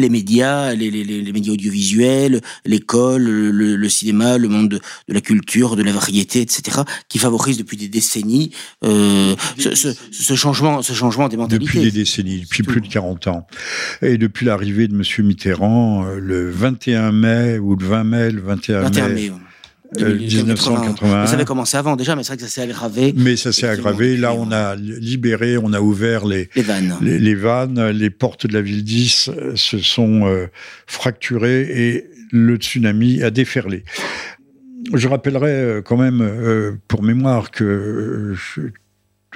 les médias, les, les, les, médias audiovisuels, l'école, le, le, cinéma, le monde de, de, la culture, de la variété, etc., qui favorisent depuis des décennies euh, ce, ce, ce, changement, ce changement des mentalités. Depuis des décennies, depuis plus de 40 ans. Et depuis l'arrivée de M. Mitterrand, euh, le 21 mai ou le 20 mai, le 21, 21 mai, mai 1981. Euh, ça avait commencé avant déjà, mais c'est vrai que ça s'est aggravé. Mais ça s'est aggravé. Là, on a libéré, on a ouvert les, les vannes. Les, les, vannes, les portes de la ville 10 euh, se sont euh, fracturées et le tsunami a déferlé. Je rappellerai euh, quand même, euh, pour mémoire, que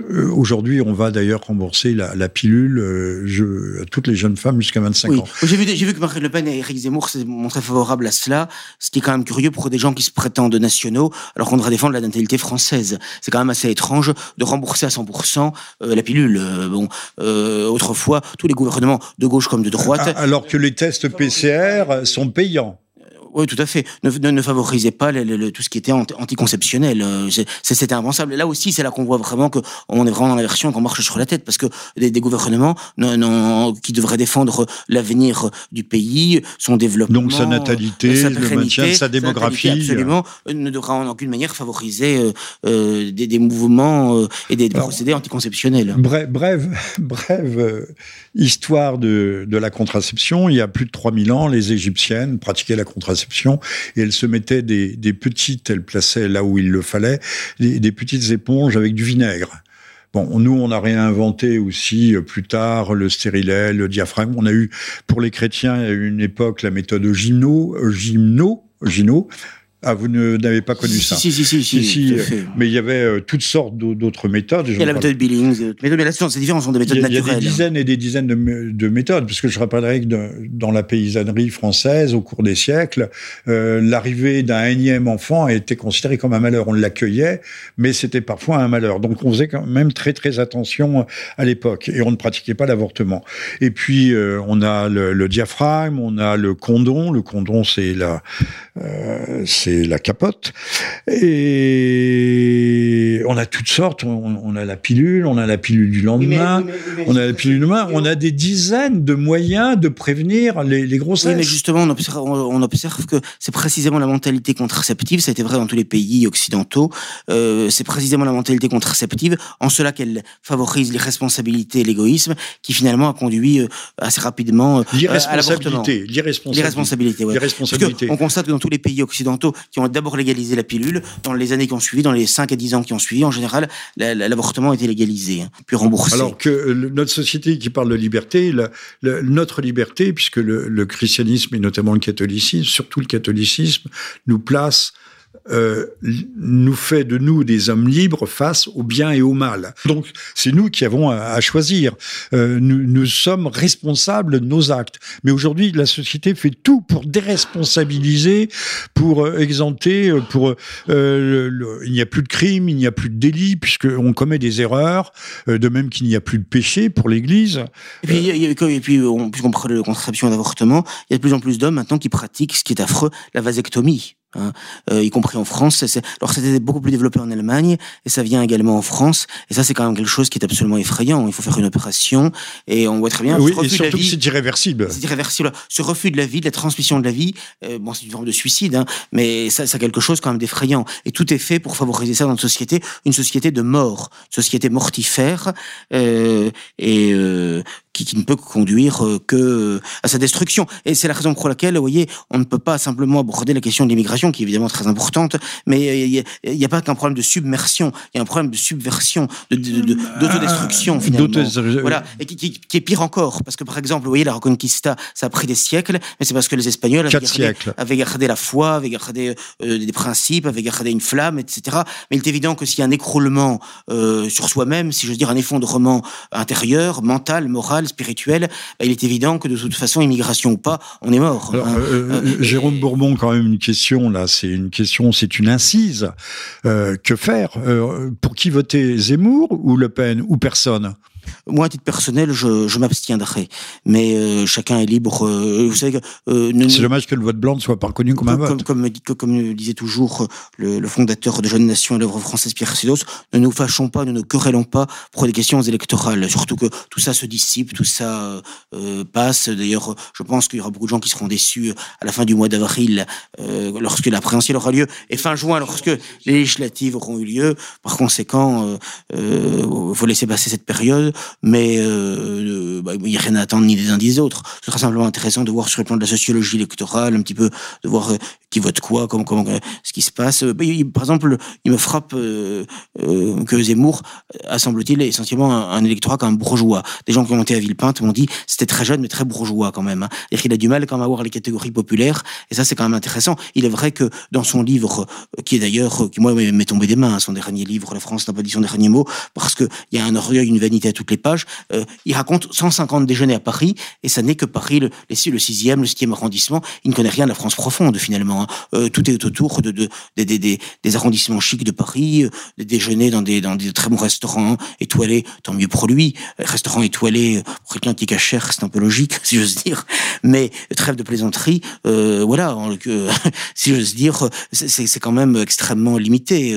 euh, aujourd'hui, on va d'ailleurs rembourser la, la pilule euh, je, à toutes les jeunes femmes jusqu'à 25 oui. ans. J'ai vu, vu que Marine Le Pen et Éric Zemmour s'est montré favorables à cela, ce qui est quand même curieux pour des gens qui se prétendent nationaux, alors qu'on devrait défendre la natalité française. C'est quand même assez étrange de rembourser à 100% euh, la pilule. Euh, bon, euh, autrefois, tous les gouvernements de gauche comme de droite... Alors que les tests PCR sont payants. Oui, tout à fait. Ne, ne, ne favorisez pas le, le, tout ce qui était anticonceptionnel. Euh, c'était impensable. Là aussi, c'est là qu'on voit vraiment qu'on est vraiment dans la version qu'on marche sur la tête, parce que des, des gouvernements non, non, qui devraient défendre l'avenir du pays, son développement, donc sa natalité, sa le maintien de sa démographie, sa absolument, euh... ne devra en aucune manière favoriser euh, euh des, des, mouvements euh, et des, des Alors, procédés anticonceptionnels. Bref, bref, bref euh, histoire de, de la contraception. Il y a plus de 3000 ans, les Égyptiennes pratiquaient la contraception et elle se mettait des, petites, elle plaçait là où il le fallait, des, petites éponges avec du vinaigre. Bon, nous, on a réinventé aussi euh, plus tard le stérilet, le diaphragme. On a eu, pour les chrétiens, eu une époque la méthode gymno, gymno, gymno ah, vous n'avez pas connu ça Si, si, si. si, si mais il y avait euh, toutes sortes d'autres méthodes. Il y a la méthode Billings. Mais là, c'est différent, ce sont des méthodes il y a, naturelles. Il y a des dizaines et des dizaines de, de méthodes, puisque je rappellerai que de, dans la paysannerie française, au cours des siècles, euh, l'arrivée d'un énième enfant a été considérée comme un malheur. On l'accueillait, mais c'était parfois un malheur. Donc on faisait quand même très très attention à l'époque, et on ne pratiquait pas l'avortement. Et puis euh, on a le, le, diaphragme, on a le condom. Le condom, c'est la, euh, c'est la capote. Et on a toutes sortes. On, on, a la pilule, on a la pilule du lendemain, mais, mais, mais, on a la pilule du lendemain. On a des dizaines de moyens de prévenir les, les grossesses. Oui, mais justement, on observe, on observe que c'est précisément la mentalité contraceptive. Ça a été vrai dans tous les pays occidentaux. Euh, c'est précisément la mentalité contraceptive, en cela qu'elle favorise l'irresponsabilité et l'égoïsme, qui finalement a conduit euh, assez rapidement euh, à l'avortement. L'irresponsabilité. Ouais. on constate que dans tous les pays occidentaux qui ont d'abord légalisé la pilule. Dans les années qui ont suivi, dans les 5 à 10 ans qui ont suivi, en général, l'avortement a été légalisé, hein, puis remboursé. Alors que euh, notre société qui parle de liberté, notre liberté, puisque le, christianisme et notamment le catholicisme, surtout le catholicisme, nous place euh, nous fait de nous des hommes libres face au bien et au mal. Donc c'est nous qui avons à, choisir. Euh, nous, sommes responsables de nos actes. Mais aujourd'hui, la société fait tout pour déresponsabiliser, pour euh, exempter, pour il n'y a plus de crime, il n'y a plus de délit puisqu'on commet des erreurs. de même qu'il n'y a plus de péché pour l'Église. Et puis, puis on, puisqu'on parle de contraception et d'avortement, il y a de plus en plus d'hommes maintenant qui pratiquent ce qui est affreux, la vasectomie. Hein, euh, y compris en France. Alors c'était beaucoup plus développé en Allemagne et ça vient également en France. Et ça c'est quand même quelque chose qui est absolument effrayant. Il faut faire une opération et on voit très bien. Oui, et surtout que c'est irréversible. C'est irréversible. Ce refus de la vie, de la transmission de la vie, euh, bon c'est une forme de suicide, hein, mais ça c'est quelque chose quand même d'effrayant. Et tout est fait pour favoriser ça dans notre société, une société de mort, une société mortifère euh, et qui, qui, ne peut conduire que à sa destruction. Et c'est la raison pour laquelle, vous voyez, on ne peut pas simplement aborder la question de l'immigration, qui est évidemment très importante, mais il n'y a, a, pas qu'un problème de submersion, il y a un problème de subversion, d'autodestruction, de, de, finalement. Voilà, et qui, qui, qui, est pire encore, parce que par exemple, vous voyez, la Reconquista, ça a pris des siècles, mais c'est parce que les Espagnols avaient gardé, avaient gardé, la foi, avaient gardé euh, des principes, avaient gardé une flamme, etc. Mais il est évident que s'il y a un écroulement euh, sur soi-même, si je veux dire un effondrement intérieur, mental, moral, spirituel, bah, il est évident que de toute façon, immigration ou pas, on est mort. Hein. Euh, euh, Jérôme Bourbon, quand même une question c'est une question, c'est une incise. Euh, que faire? Pour qui voter Zemmour ou Le Pen ou personne? Moi, à titre personnel, je, je m'abstiendrai. Mais euh, chacun est libre. Euh, vous savez, euh, c'est dommage que le vote blanc ne soit pas reconnu comme, un vote. Comme, comme, disait toujours le, le fondateur de Jeunes Nations et l'œuvre française Pierre Sidos, ne nous fâchons pas, ne nous querellons pas pour des questions électorales. Surtout que tout ça se dissipe, tout ça passe. D'ailleurs, je pense qu'il y aura beaucoup de gens qui seront déçus à la fin du mois d'avril, lorsque la présidentielle aura lieu, et fin juin, lorsque les législatives auront eu lieu. Par conséquent, il faut laisser passer cette période mais euh, bah, il n'y a rien à attendre ni des uns ni des autres. Ce sera simplement intéressant de voir sur le plan de la sociologie électorale, un petit peu, de voir euh, qui vote quoi, comment, euh, ce qui se passe. Bah, par exemple, il me frappe que Zemmour a, semble-t-il, essentiellement un, électorat comme bourgeois. Des gens qui ont monté à Villepinte m'ont dit c'était très jeune, mais très bourgeois quand même. Hein. A du mal quand même à voir les catégories populaires, et ça c'est quand même intéressant. Il est vrai que dans son livre, qui est d'ailleurs, qui moi m'est tombé des mains, hein, son dernier livre, La France n'a pas dit son dernier mot, parce qu'il y a un orgueil, une vanité à toutes les pages, euh, il raconte 150 déjeuners à Paris, et ça n'est que Paris, le, le 6e, le 7e arrondissement. Il ne connaît rien de la France profonde, finalement. Hein. Euh, tout est autour de, de, des arrondissements chics de Paris, euh, des déjeuners dans des, très bons restaurants étoilés, tant mieux pour lui. Restaurants étoilés, pour quelqu'un qui est cher, c'est un peu logique, si j'ose dire. Mais trêve de plaisanterie, voilà, si j'ose dire, c'est quand même extrêmement limité.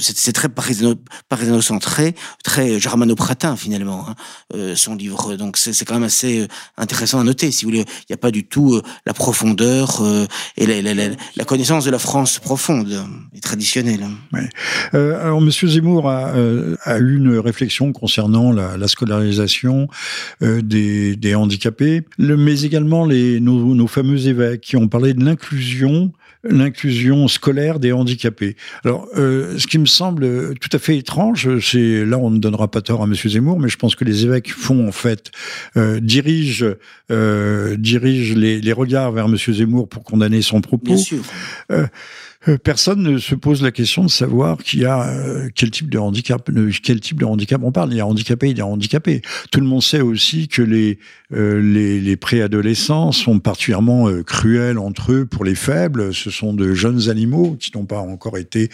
c'est très parisiano-centré, très germano-pratin, finalement, hein, euh, son livre. Donc c'est quand même assez euh, intéressant à noter. Si vous voulez, il n'y a pas du tout euh, la profondeur et la, connaissance de la France profonde et traditionnelle. Alors Monsieur Zemmour a, a, eu une réflexion concernant la, scolarisation des, handicapés, mais également les, nos fameux évêques qui ont parlé de l'inclusion l'inclusion scolaire des handicapés. Alors, euh, ce qui me semble tout à fait étrange, c'est là on ne donnera pas tort à Monsieur Zemmour, mais je pense que les évêques font en fait euh, dirigent euh, dirigent les, les, regards vers Monsieur Zemmour pour condamner son propos. Bien sûr. Euh, personne ne se pose la question de savoir qui a euh, quel type de handicap, quel type de handicap on parle. Il y a handicapé, il y a handicapé. Tout le monde sait aussi que les euh, les, les préadolescents sont particulièrement cruels entre eux pour les faibles. Ce sont de jeunes animaux qui n'ont pas encore été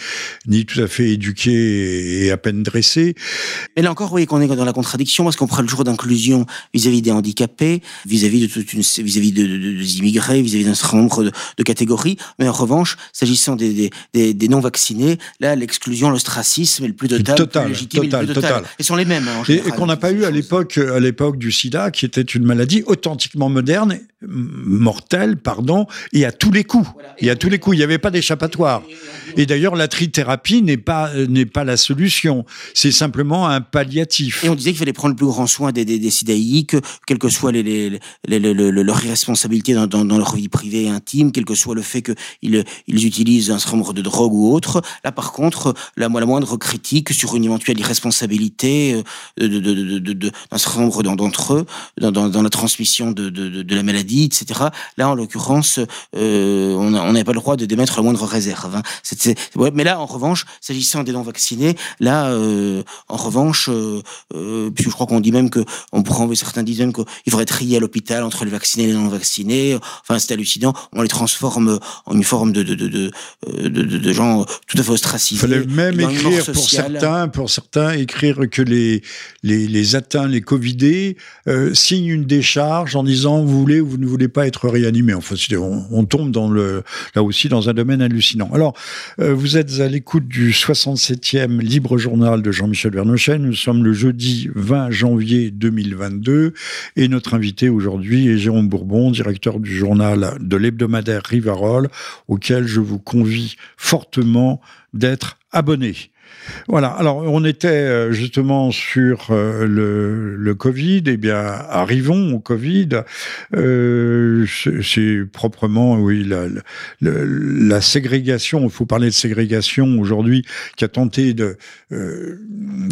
ni tout à fait éduqués et à peine dressés. Et là encore, vous voyez qu'on est dans la contradiction parce qu'on parle toujours d'inclusion vis-à-vis des handicapés, vis-à-vis de toute une, vis-à-vis de, des immigrés, vis-à-vis d'un certain nombre de, de catégories. Mais en revanche, s'agissant des, des, non-vaccinés, là, l'exclusion, l'ostracisme est le plus total, total, légitime total, plus total. Ils sont les mêmes. Hein, et, qu'on n'a pas eu à l'époque, à l'époque du SIDA, qui était une maladie authentiquement moderne, mortelle, pardon, et à tous les coups. Et à tous les coups, il n'y avait pas d'échappatoire. Et d'ailleurs, la trithérapie n'est pas n'est pas la solution. C'est simplement un palliatif. Et on disait qu'il fallait prendre le plus grand soin des, des, des sidaïques, quelles que soient les, les, les, leur irresponsabilité dans, dans, leur vie privée et intime, quel que soit le fait qu'ils ils utilisent un certain nombre de drogue ou autre. Là, par contre, la, la moindre critique sur une éventuelle irresponsabilité euh, d'un certain nombre d'entre eux dans, la transmission de, de, de, la maladie etc. Là, en l'occurrence, euh, on n'avait pas le droit de démettre la moindre réserve. Hein. mais là, en revanche, s'agissant des non-vaccinés, là, euh, en revanche, euh, euh, puisque je crois qu'on dit même que, on prend, certains disent même qu'il faudrait trier à l'hôpital entre les vaccinés et les non-vaccinés. Enfin, c'est hallucinant. On les transforme en une forme de, de, de, de, de, gens tout à fait ostracisés. Il fallait même écrire pour certains, pour certains, écrire que les, les, les atteints, les Covidés, signent une décharge en disant vous voulez ou vous ne voulez pas être réanimé. Enfin, on, on tombe dans le, là aussi dans un domaine hallucinant. Alors, euh, vous êtes à l'écoute du 67e Libre Journal de Jean-Michel Vernochet. Nous sommes le jeudi 20 janvier 2022 et notre invité aujourd'hui est Jérôme Bourbon, directeur du journal de l'hebdomadaire Rivarol, auquel je vous convie fortement d'être abonné. Voilà. Alors, on était euh, justement sur euh, le, le, Covid. Eh bien, arrivons au Covid. Euh, c'est proprement, oui, la, la, la ségrégation. Il faut parler de ségrégation aujourd'hui, qui a tenté de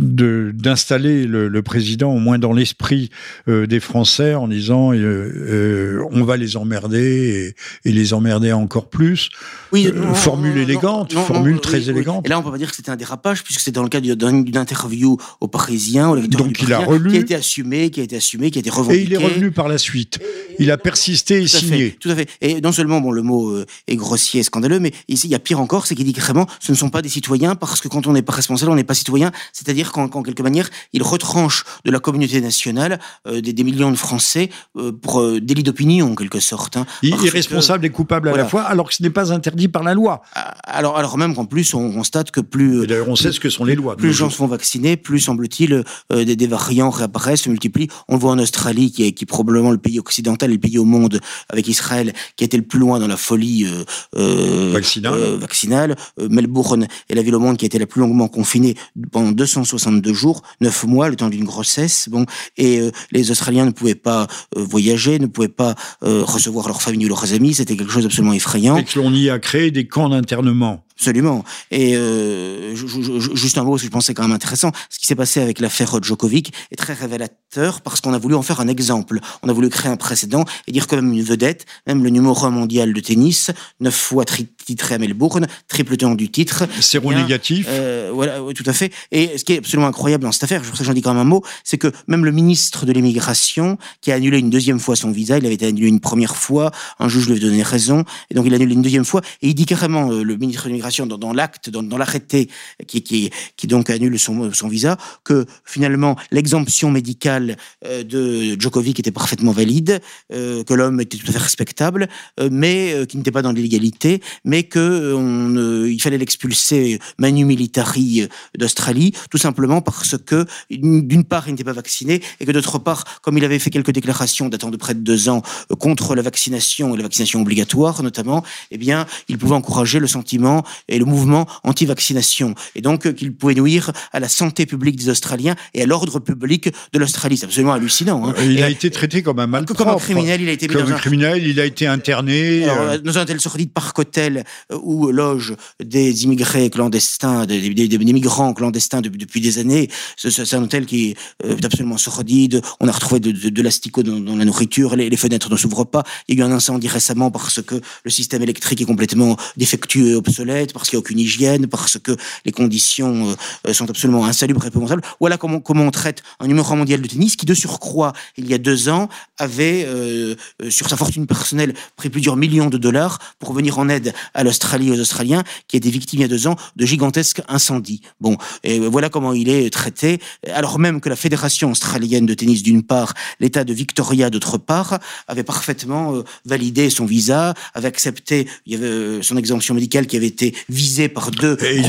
d'installer le, le, président au moins dans l'esprit des Français en disant on va les emmerder et, et, les emmerder encore plus. Oui, formule élégante, formule très élégante. Et là, on peut pas dire que c'était un dérapage puisque c'est dans le cadre d'une interview au Parisien, au Donc il a relu, qui a été assumé, qui a été assumé, qui a été revendiqué. Et il est revenu par la suite. Il a persisté et signé. tout à fait. Et non seulement, bon, le mot euh, est grossier, et scandaleux, mais ici, il y a pire encore, c'est qu'il dit carrément, ce ne sont pas des citoyens parce que quand on n'est pas responsable, on n'est pas citoyen. C'est-à-dire qu'en quelque manière, il retranche de la communauté nationale euh, des, millions de Français euh, pour délit d'opinion, en quelque sorte. Hein, il est responsable et coupable à la fois, alors que ce n'est pas interdit par la loi. Alors, alors même qu'en plus, on constate que plus. D'ailleurs, on sait ce que sont les lois. Plus les gens se font vacciner, plus semble-t-il euh, des, des, variants réapparaissent, se multiplient. On le voit en Australie, qui est, qui est probablement le pays occidental et le pays au monde avec Israël qui a été le plus loin dans la folie euh, euh vaccinale. Vaccinale. Melbourne est la ville au monde qui a été la plus longuement confinée pendant 262 jours, 9 mois, le temps d'une grossesse. Bon, et les Australiens ne pouvaient pas voyager, ne pouvaient pas recevoir leurs familles ou leurs amis. C'était quelque chose d'absolument effrayant. Et qu'on y a créé des camps d'internement. Absolument. Et euh, juste un mot, parce que je pensais quand même intéressant, ce qui s'est passé avec l'affaire Djokovic est très révélateur parce qu'on a voulu en faire un exemple. On a voulu créer un précédent et dire que même une vedette, même le numéro un mondial de tennis, neuf fois titré à Melbourne, triple temps du titre. Zéro eh négatif. Euh, voilà, oui, tout à fait. Et ce qui est absolument incroyable dans cette affaire, je j'en dis quand même un mot, c'est que même le ministre de l'immigration, qui a annulé une deuxième fois son visa, il avait été annulé une première fois, un juge lui a donné raison, et donc il a annulé une deuxième fois, et il dit carrément, euh, le ministre de l'immigration, dans, dans l'acte, dans, dans l'arrêté qui, qui, qui donc annule son, son visa, que finalement l'exemption médicale euh, de Djokovic était parfaitement valide, euh, que l'homme était tout à fait respectable, euh, mais qui n'était pas dans l'illégalité, mais que on, il fallait l'expulser manu militari d'Australie, tout simplement parce que d'une part il n'était pas vacciné et que d'autre part, comme il avait fait quelques déclarations datant de près de deux ans contre la vaccination et la vaccination obligatoire notamment, eh bien il pouvait encourager le sentiment et le mouvement anti-vaccination et donc qu'il pouvait nuire à la santé publique des Australiens et à l'ordre public de l'Australie. C'est absolument hallucinant. Hein. Il a été traité comme un malpropre. Comme un criminel, il a été mis comme dans un criminel, il a été interné. Alors, euh. Dans un tel de parc-hôtel euh, où loge des immigrés clandestins, des, des, des migrants clandestins depuis des années. C'est un hôtel qui est absolument sordide. On a retrouvé de, de, de l'asticot dans, dans, la nourriture. Les, les fenêtres ne s'ouvrent pas. Il y a eu un incendie récemment parce que le système électrique est complètement défectueux et obsolète, parce qu'il n'y a aucune hygiène, parce que les conditions sont absolument insalubre et épouvantables. Voilà comment, comment on traite un numéro mondial de tennis qui, de surcroît, il y a deux ans, avait, euh, euh, sur sa fortune personnelle, pris plusieurs millions de dollars pour venir en aide à l'Australie aux Australiens qui étaient victimes il y a deux ans de gigantesques incendies. Bon, et voilà comment il est traité, alors même que la Fédération australienne de tennis, d'une part, l'État de Victoria, d'autre part, avait parfaitement euh, validé son visa, avait accepté il y avait, son exemption médicale qui avait été visée par deux et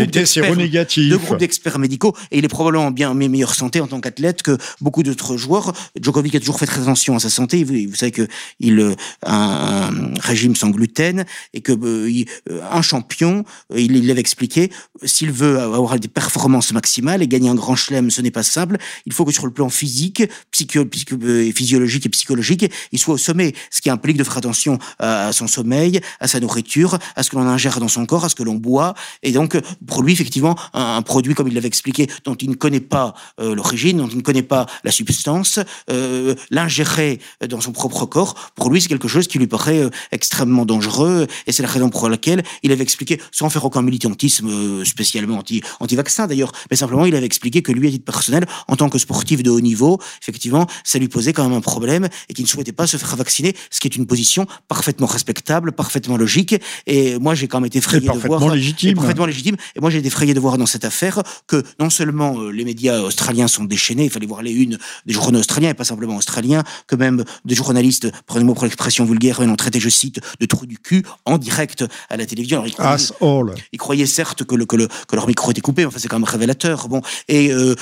groupes d'experts médicaux et il est probablement bien en meilleure santé en tant qu'athlète que beaucoup d'autres joueurs. Djokovic a toujours fait très attention à sa santé. Vous, savez que il a un régime sans gluten et que euh, euh, un champion il l'avait expliqué, s'il veut avoir des performances maximales et gagner un grand chelem, ce n'est pas simple. Il faut que sur le plan physique, psycho, physiologique et psychologique, il soit au sommet, ce qui implique de faire attention à son sommeil, à sa nourriture, à ce que l'on ingère dans son corps, à ce que l'on boit. Et donc, pour lui, effectivement, un, produit, comme il l'avait expliqué, dont il ne connaît pas l'origine, dont il ne connaît pas la substance, l'ingérer dans son propre corps, pour lui, c'est quelque chose qui lui paraît extrêmement dangereux. Et c'est la raison pour laquelle il avait expliqué, sans faire aucun militantisme euh, spécialement anti, anti-vaccin d'ailleurs, mais simplement il avait expliqué que lui, à titre personnel, en tant que sportif de haut niveau, effectivement, ça lui posait quand même un problème et qu'il ne souhaitait pas se faire vacciner, ce qui est une position parfaitement respectable, parfaitement logique. Et moi, j'ai quand même été effrayé de voir... Légitime. parfaitement légitime. Et moi, j'ai été effrayé de voir dans cette affaire que non seulement euh, les médias australiens sont déchaînés, il fallait voir les unes des journaux australiens et pas simplement australiens, que même des journalistes, prenez-moi pour l'expression vulgaire, ont traité, je cite, de trou du cul en direct à la télévision. Alors, ils, croyaient, certes que, le, que, le, que, leur micro était coupé, enfin c'est quand même révélateur. Bon, et euh,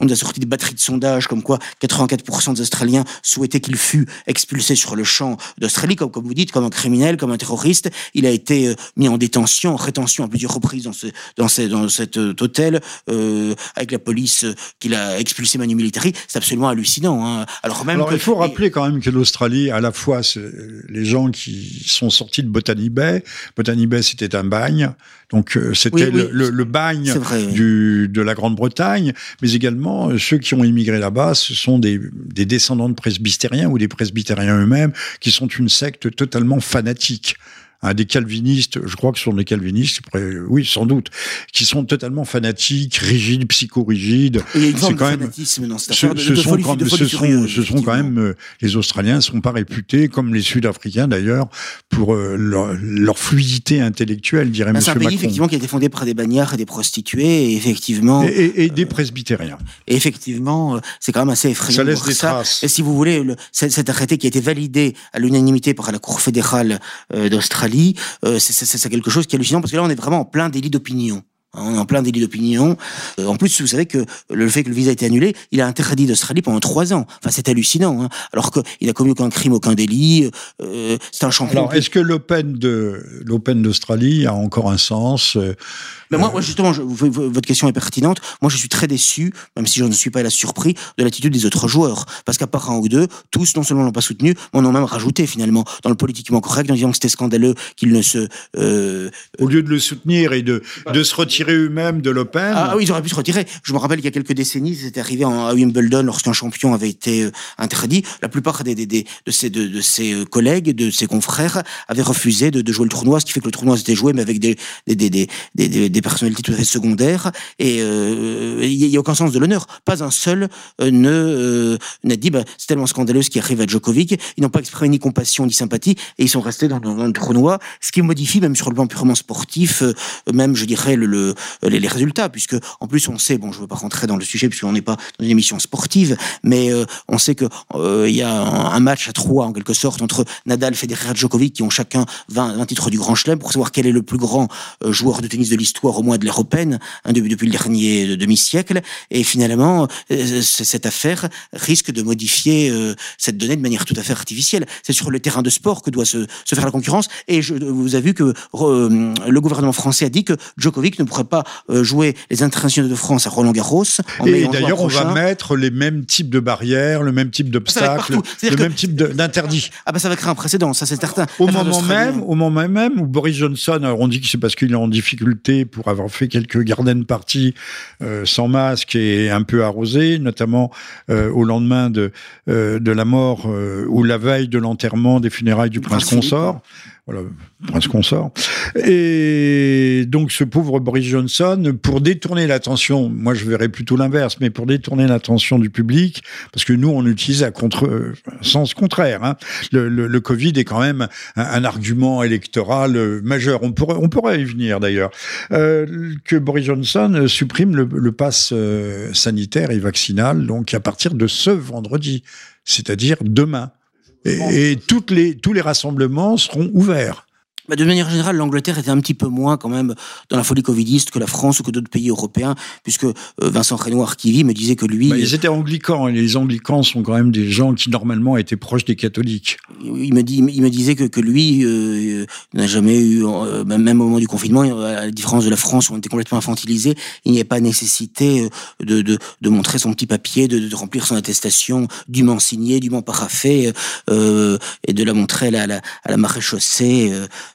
on a sorti des batteries de sondages comme quoi 84% des Australiens souhaitaient qu'il fût expulsé sur le champ d'Australie, comme, comme vous dites, comme un criminel, comme un terroriste. Il a été euh, mis en détention, en rétention à plusieurs reprises dans, ce, dans, dans cet euh, hôtel euh, avec la police qu'il a expulsé Manu Militari. Absolument hallucinant. Hein. Alors même Alors, il faut rappeler quand même que l'Australie, à la fois les gens qui sont sortis de Botany Bay, Botany Bay c'était un bagne, donc euh, c'était le, bagne du, de la Grande-Bretagne, mais également euh, ceux qui ont immigré là-bas, ce sont des, des descendants de presbytériens ou des presbytériens eux-mêmes, qui sont une secte totalement fanatique des calvinistes, je crois que ce sont des calvinistes, oui, sans doute, qui sont totalement fanatiques, rigides, psychorigides. Il y a une forme de fanatisme dans cette affaire. Ce, sont, quand, ce, sont, ce sont quand même, euh, les Australiens ne sont pas réputés, comme les Sud-Africains d'ailleurs, pour euh, leur, fluidité intellectuelle, dirait M. Macron. C'est un pays, effectivement, qui a été fondé par des bagnards et des prostituées, et effectivement... Et, des presbytériens. Et effectivement, euh, c'est quand même assez effrayant. Ça laisse des traces. Et si vous voulez, le, cet arrêté qui a été validé à l'unanimité par la Cour fédérale d'Australie, euh, c'est quelque chose qui est hallucinant parce que là, on est vraiment en plein délit d'opinion. On est en plein délit d'opinion. Euh, en plus, vous savez que le fait que le visa a été annulé, il a interdit d'Australie pendant trois ans. Enfin, c'est hallucinant. Hein. Alors qu'il n'a commis aucun crime, aucun délit. Euh, c'est un champion. Alors, est-ce que l'Open de l'Open d'Australie a encore un sens Mais moi, justement, votre question est pertinente. Moi, je suis très déçu, même si je ne suis pas la surpris, de l'attitude des autres joueurs. Parce qu'à part un ou deux, tous non seulement l'ont pas soutenu, mais en ont même rajouté finalement dans le politiquement correct, en disant que c'était scandaleux qu'ils ne se. Au lieu de le soutenir et de, de se retirer eux-mêmes de l'Open. Ah, oui, ils auraient pu se retirer. Je me rappelle qu'il y a quelques décennies, c'était arrivé à Wimbledon lorsqu'un champion avait été euh, interdit. La plupart des, des, des de, ses, de, de, ses euh, collègues, de ses confrères, avaient refusé de, de, jouer le tournoi, ce qui fait que le tournoi s'était joué, mais avec des, des, des, des, des, personnalités tout à fait secondaires. Et euh, il n'y a, aucun sens de l'honneur. Pas un seul ne n'a dit bah, c'est tellement scandaleux ce qui arrive à Djokovic. Ils n'ont pas exprimé ni compassion ni sympathie et ils sont restés dans, dans, le tournoi, ce qui modifie même sur le plan purement sportif, même je dirais le, euh, les, résultats, puisque en plus on sait, bon, je veux pas rentrer dans le sujet puisqu'on n'est pas dans une émission sportive, mais euh, on sait que euh, il y a un, match à trois en quelque sorte entre Nadal, Federer, Djokovic qui ont chacun 20, titres du Grand Chelem pour savoir quel est le plus grand joueur de tennis de l'histoire au moins de l'ère européenne hein, depuis, depuis, le dernier demi-siècle. Et finalement, cette affaire risque de modifier cette donnée de manière tout à fait artificielle. C'est sur le terrain de sport que doit se, se faire la concurrence. Et je, vous avez vu que le gouvernement français a dit que Djokovic ne pourrait pas euh, jouer les internationaux de France à Roland Garros. Et d'ailleurs, on va mettre les mêmes types de barrières, le même type d'obstacles, le même type d'interdits. Ah ben ça va créer un précédent, ça c'est certain. Au moment même, au moment même où Boris Johnson, on dit que c'est parce qu'il est en difficulté pour avoir fait quelques garden parties euh, sans masque et un peu arrosé, notamment euh, au lendemain de de la mort ou la veille de l'enterrement des funérailles du prince consort voilà, prince consort. Et donc ce pauvre Boris Johnson, pour détourner l'attention, moi je verrais plutôt l'inverse, mais pour détourner l'attention du public, parce que nous on utilise à contre sens contraire. Hein. Le, Covid est quand même un, argument électoral euh, majeur. On pourrait, y venir d'ailleurs. Euh, que Boris Johnson supprime le, le pass euh, sanitaire et vaccinal, donc à partir de ce vendredi, c'est-à-dire demain. Et, toutes les, tous les rassemblements seront ouverts. Bah, de manière générale, l'Angleterre était un petit peu moins quand même dans la folie covidiste que la France ou que d'autres pays européens, puisque euh, Vincent Renoir qui vit me disait que lui... Bah, ils étaient anglicans, et les anglicans sont quand même des gens qui normalement étaient proches des catholiques. Il me, dit, il me disait que, que lui euh, n'a jamais eu, euh, même au moment du confinement, à la différence de la France où on était complètement infantilisé, il n'y avait pas nécessité de, de, de, montrer son petit papier, de, de remplir son attestation dûment signée, dûment paraphée, et de la montrer à la, à la, à la maréchaussée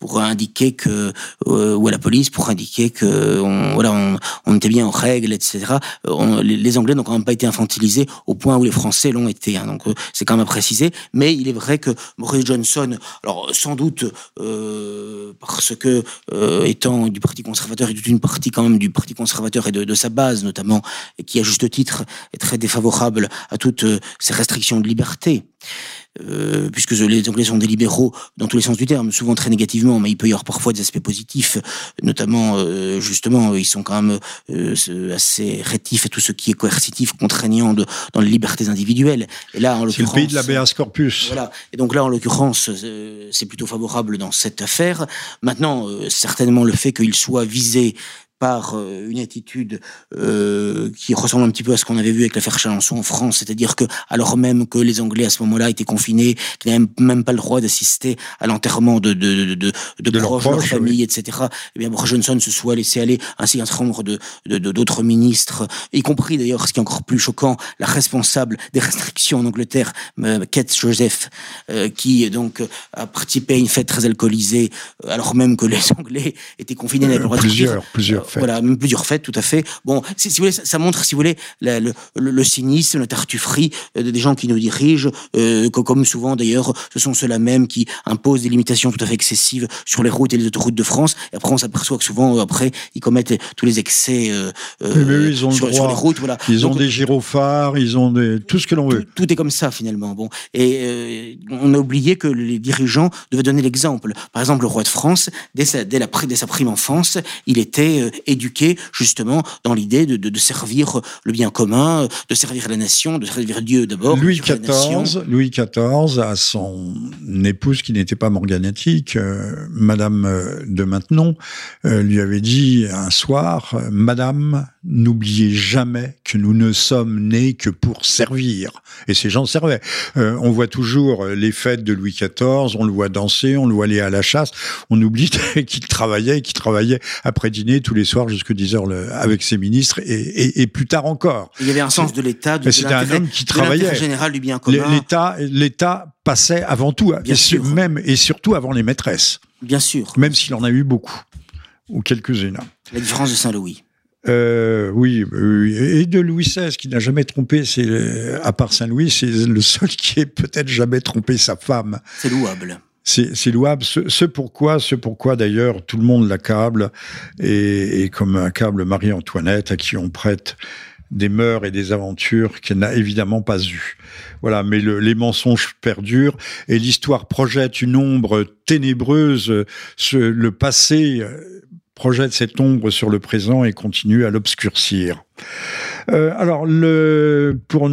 pour indiquer que euh, ou à la police pour indiquer que on, voilà on, on était bien en règle etc on, les, Anglais n'ont quand même pas été infantilisés au point où les Français l'ont été hein, donc euh, c'est quand même à préciser. Mais il est vrai que Boris Johnson alors sans doute euh, parce que euh, étant du Parti conservateur et toute une partie quand même du Parti conservateur et de, de sa base notamment et qui à juste titre est très défavorable à toutes ces restrictions de liberté. Euh, puisque les Anglais sont des libéraux dans tous les sens du terme, souvent très négativement, mais il peut y avoir parfois des aspects positifs, notamment euh, justement, ils sont quand même euh, assez rétifs à tout ce qui est coercitif, contraignant de, dans les libertés individuelles. Et là, en l'occurrence, c'est le pays de l'habeas corpus. Voilà. Et donc là, en l'occurrence, c'est plutôt favorable dans cette affaire. Maintenant, certainement le fait qu'il soit visé par euh, une attitude euh, qui ressemble un petit peu à ce qu'on avait vu avec l'affaire Chalençon en France, c'est-à-dire que alors même que les Anglais à ce moment-là étaient confinés, qu'ils n'avaient même pas le droit d'assister à l'enterrement de de de, de, proches, de leur famille, etc. Eh bien, Boris Johnson se soit laissé aller, ainsi qu'un certain nombre de d'autres ministres, y compris d'ailleurs, ce qui est encore plus choquant, la responsable des restrictions en Angleterre, euh, Kate Joseph, euh, qui donc a participé à une fête très alcoolisée, alors même que les Anglais étaient confinés. Euh, plusieurs, plusieurs voilà, même plusieurs fêtes, tout à fait. Bon, si, si vous voulez, ça, montre, si vous voulez, le, le, le, cynisme, la tartufferie euh, des gens qui nous dirigent, euh, comme souvent d'ailleurs, ce sont ceux-là même qui imposent des limitations tout à fait excessives sur les routes et les autoroutes de France. Et après, on s'aperçoit que souvent, euh, après, ils commettent tous les excès euh, ils ont sur, le droit. les routes. Voilà. Ils ont des gyrophares, ils ont des... tout ce que l'on veut. Tout, est comme ça finalement. Bon, et on a oublié que les dirigeants devaient donner l'exemple. Par exemple, le roi de France, dès sa, dès la, dès sa prime enfance, il était éduqué justement dans l'idée de, de, de, servir le bien commun, de servir la nation, de servir Dieu d'abord. Louis XIV, Louis XIV a son épouse qui n'était pas morganatique, euh, Madame euh, de Maintenon, euh, lui avait dit un soir, Madame, n'oubliez jamais que nous ne sommes nés que pour servir. Et ces gens servaient. Euh, on voit toujours les fêtes de Louis XIV, on le voit danser, on le voit aller à la chasse. On oublie qu'il travaillait, qu'il travaillait après dîner tous les soirs jusqu'à 10 heures le, avec ses ministres et, et, et, plus tard encore. Il y avait un sens de l'État, de, c'était un homme qui travaillait. général du bien commun. L'État, l'État passait avant tout, bien et sûr. même et surtout avant les maîtresses. Bien sûr. Même s'il en a eu beaucoup ou quelques-unes. La différence de Saint-Louis. Euh, oui, et de Louis XVI qui n'a jamais trompé, c'est à part Saint Louis, c'est le seul qui ait peut-être jamais trompé sa femme. C'est louable. C'est louable. Ce, pourquoi, ce pourquoi d'ailleurs tout le monde l'accable et, et comme accable Marie-Antoinette à qui on prête des mœurs et des aventures qu'elle n'a évidemment pas eues. Voilà, mais le, les mensonges perdurent et l'histoire projette une ombre ténébreuse. Ce, le passé projette cette ombre sur le présent et continue à l'obscurcir. Euh, alors, le, pour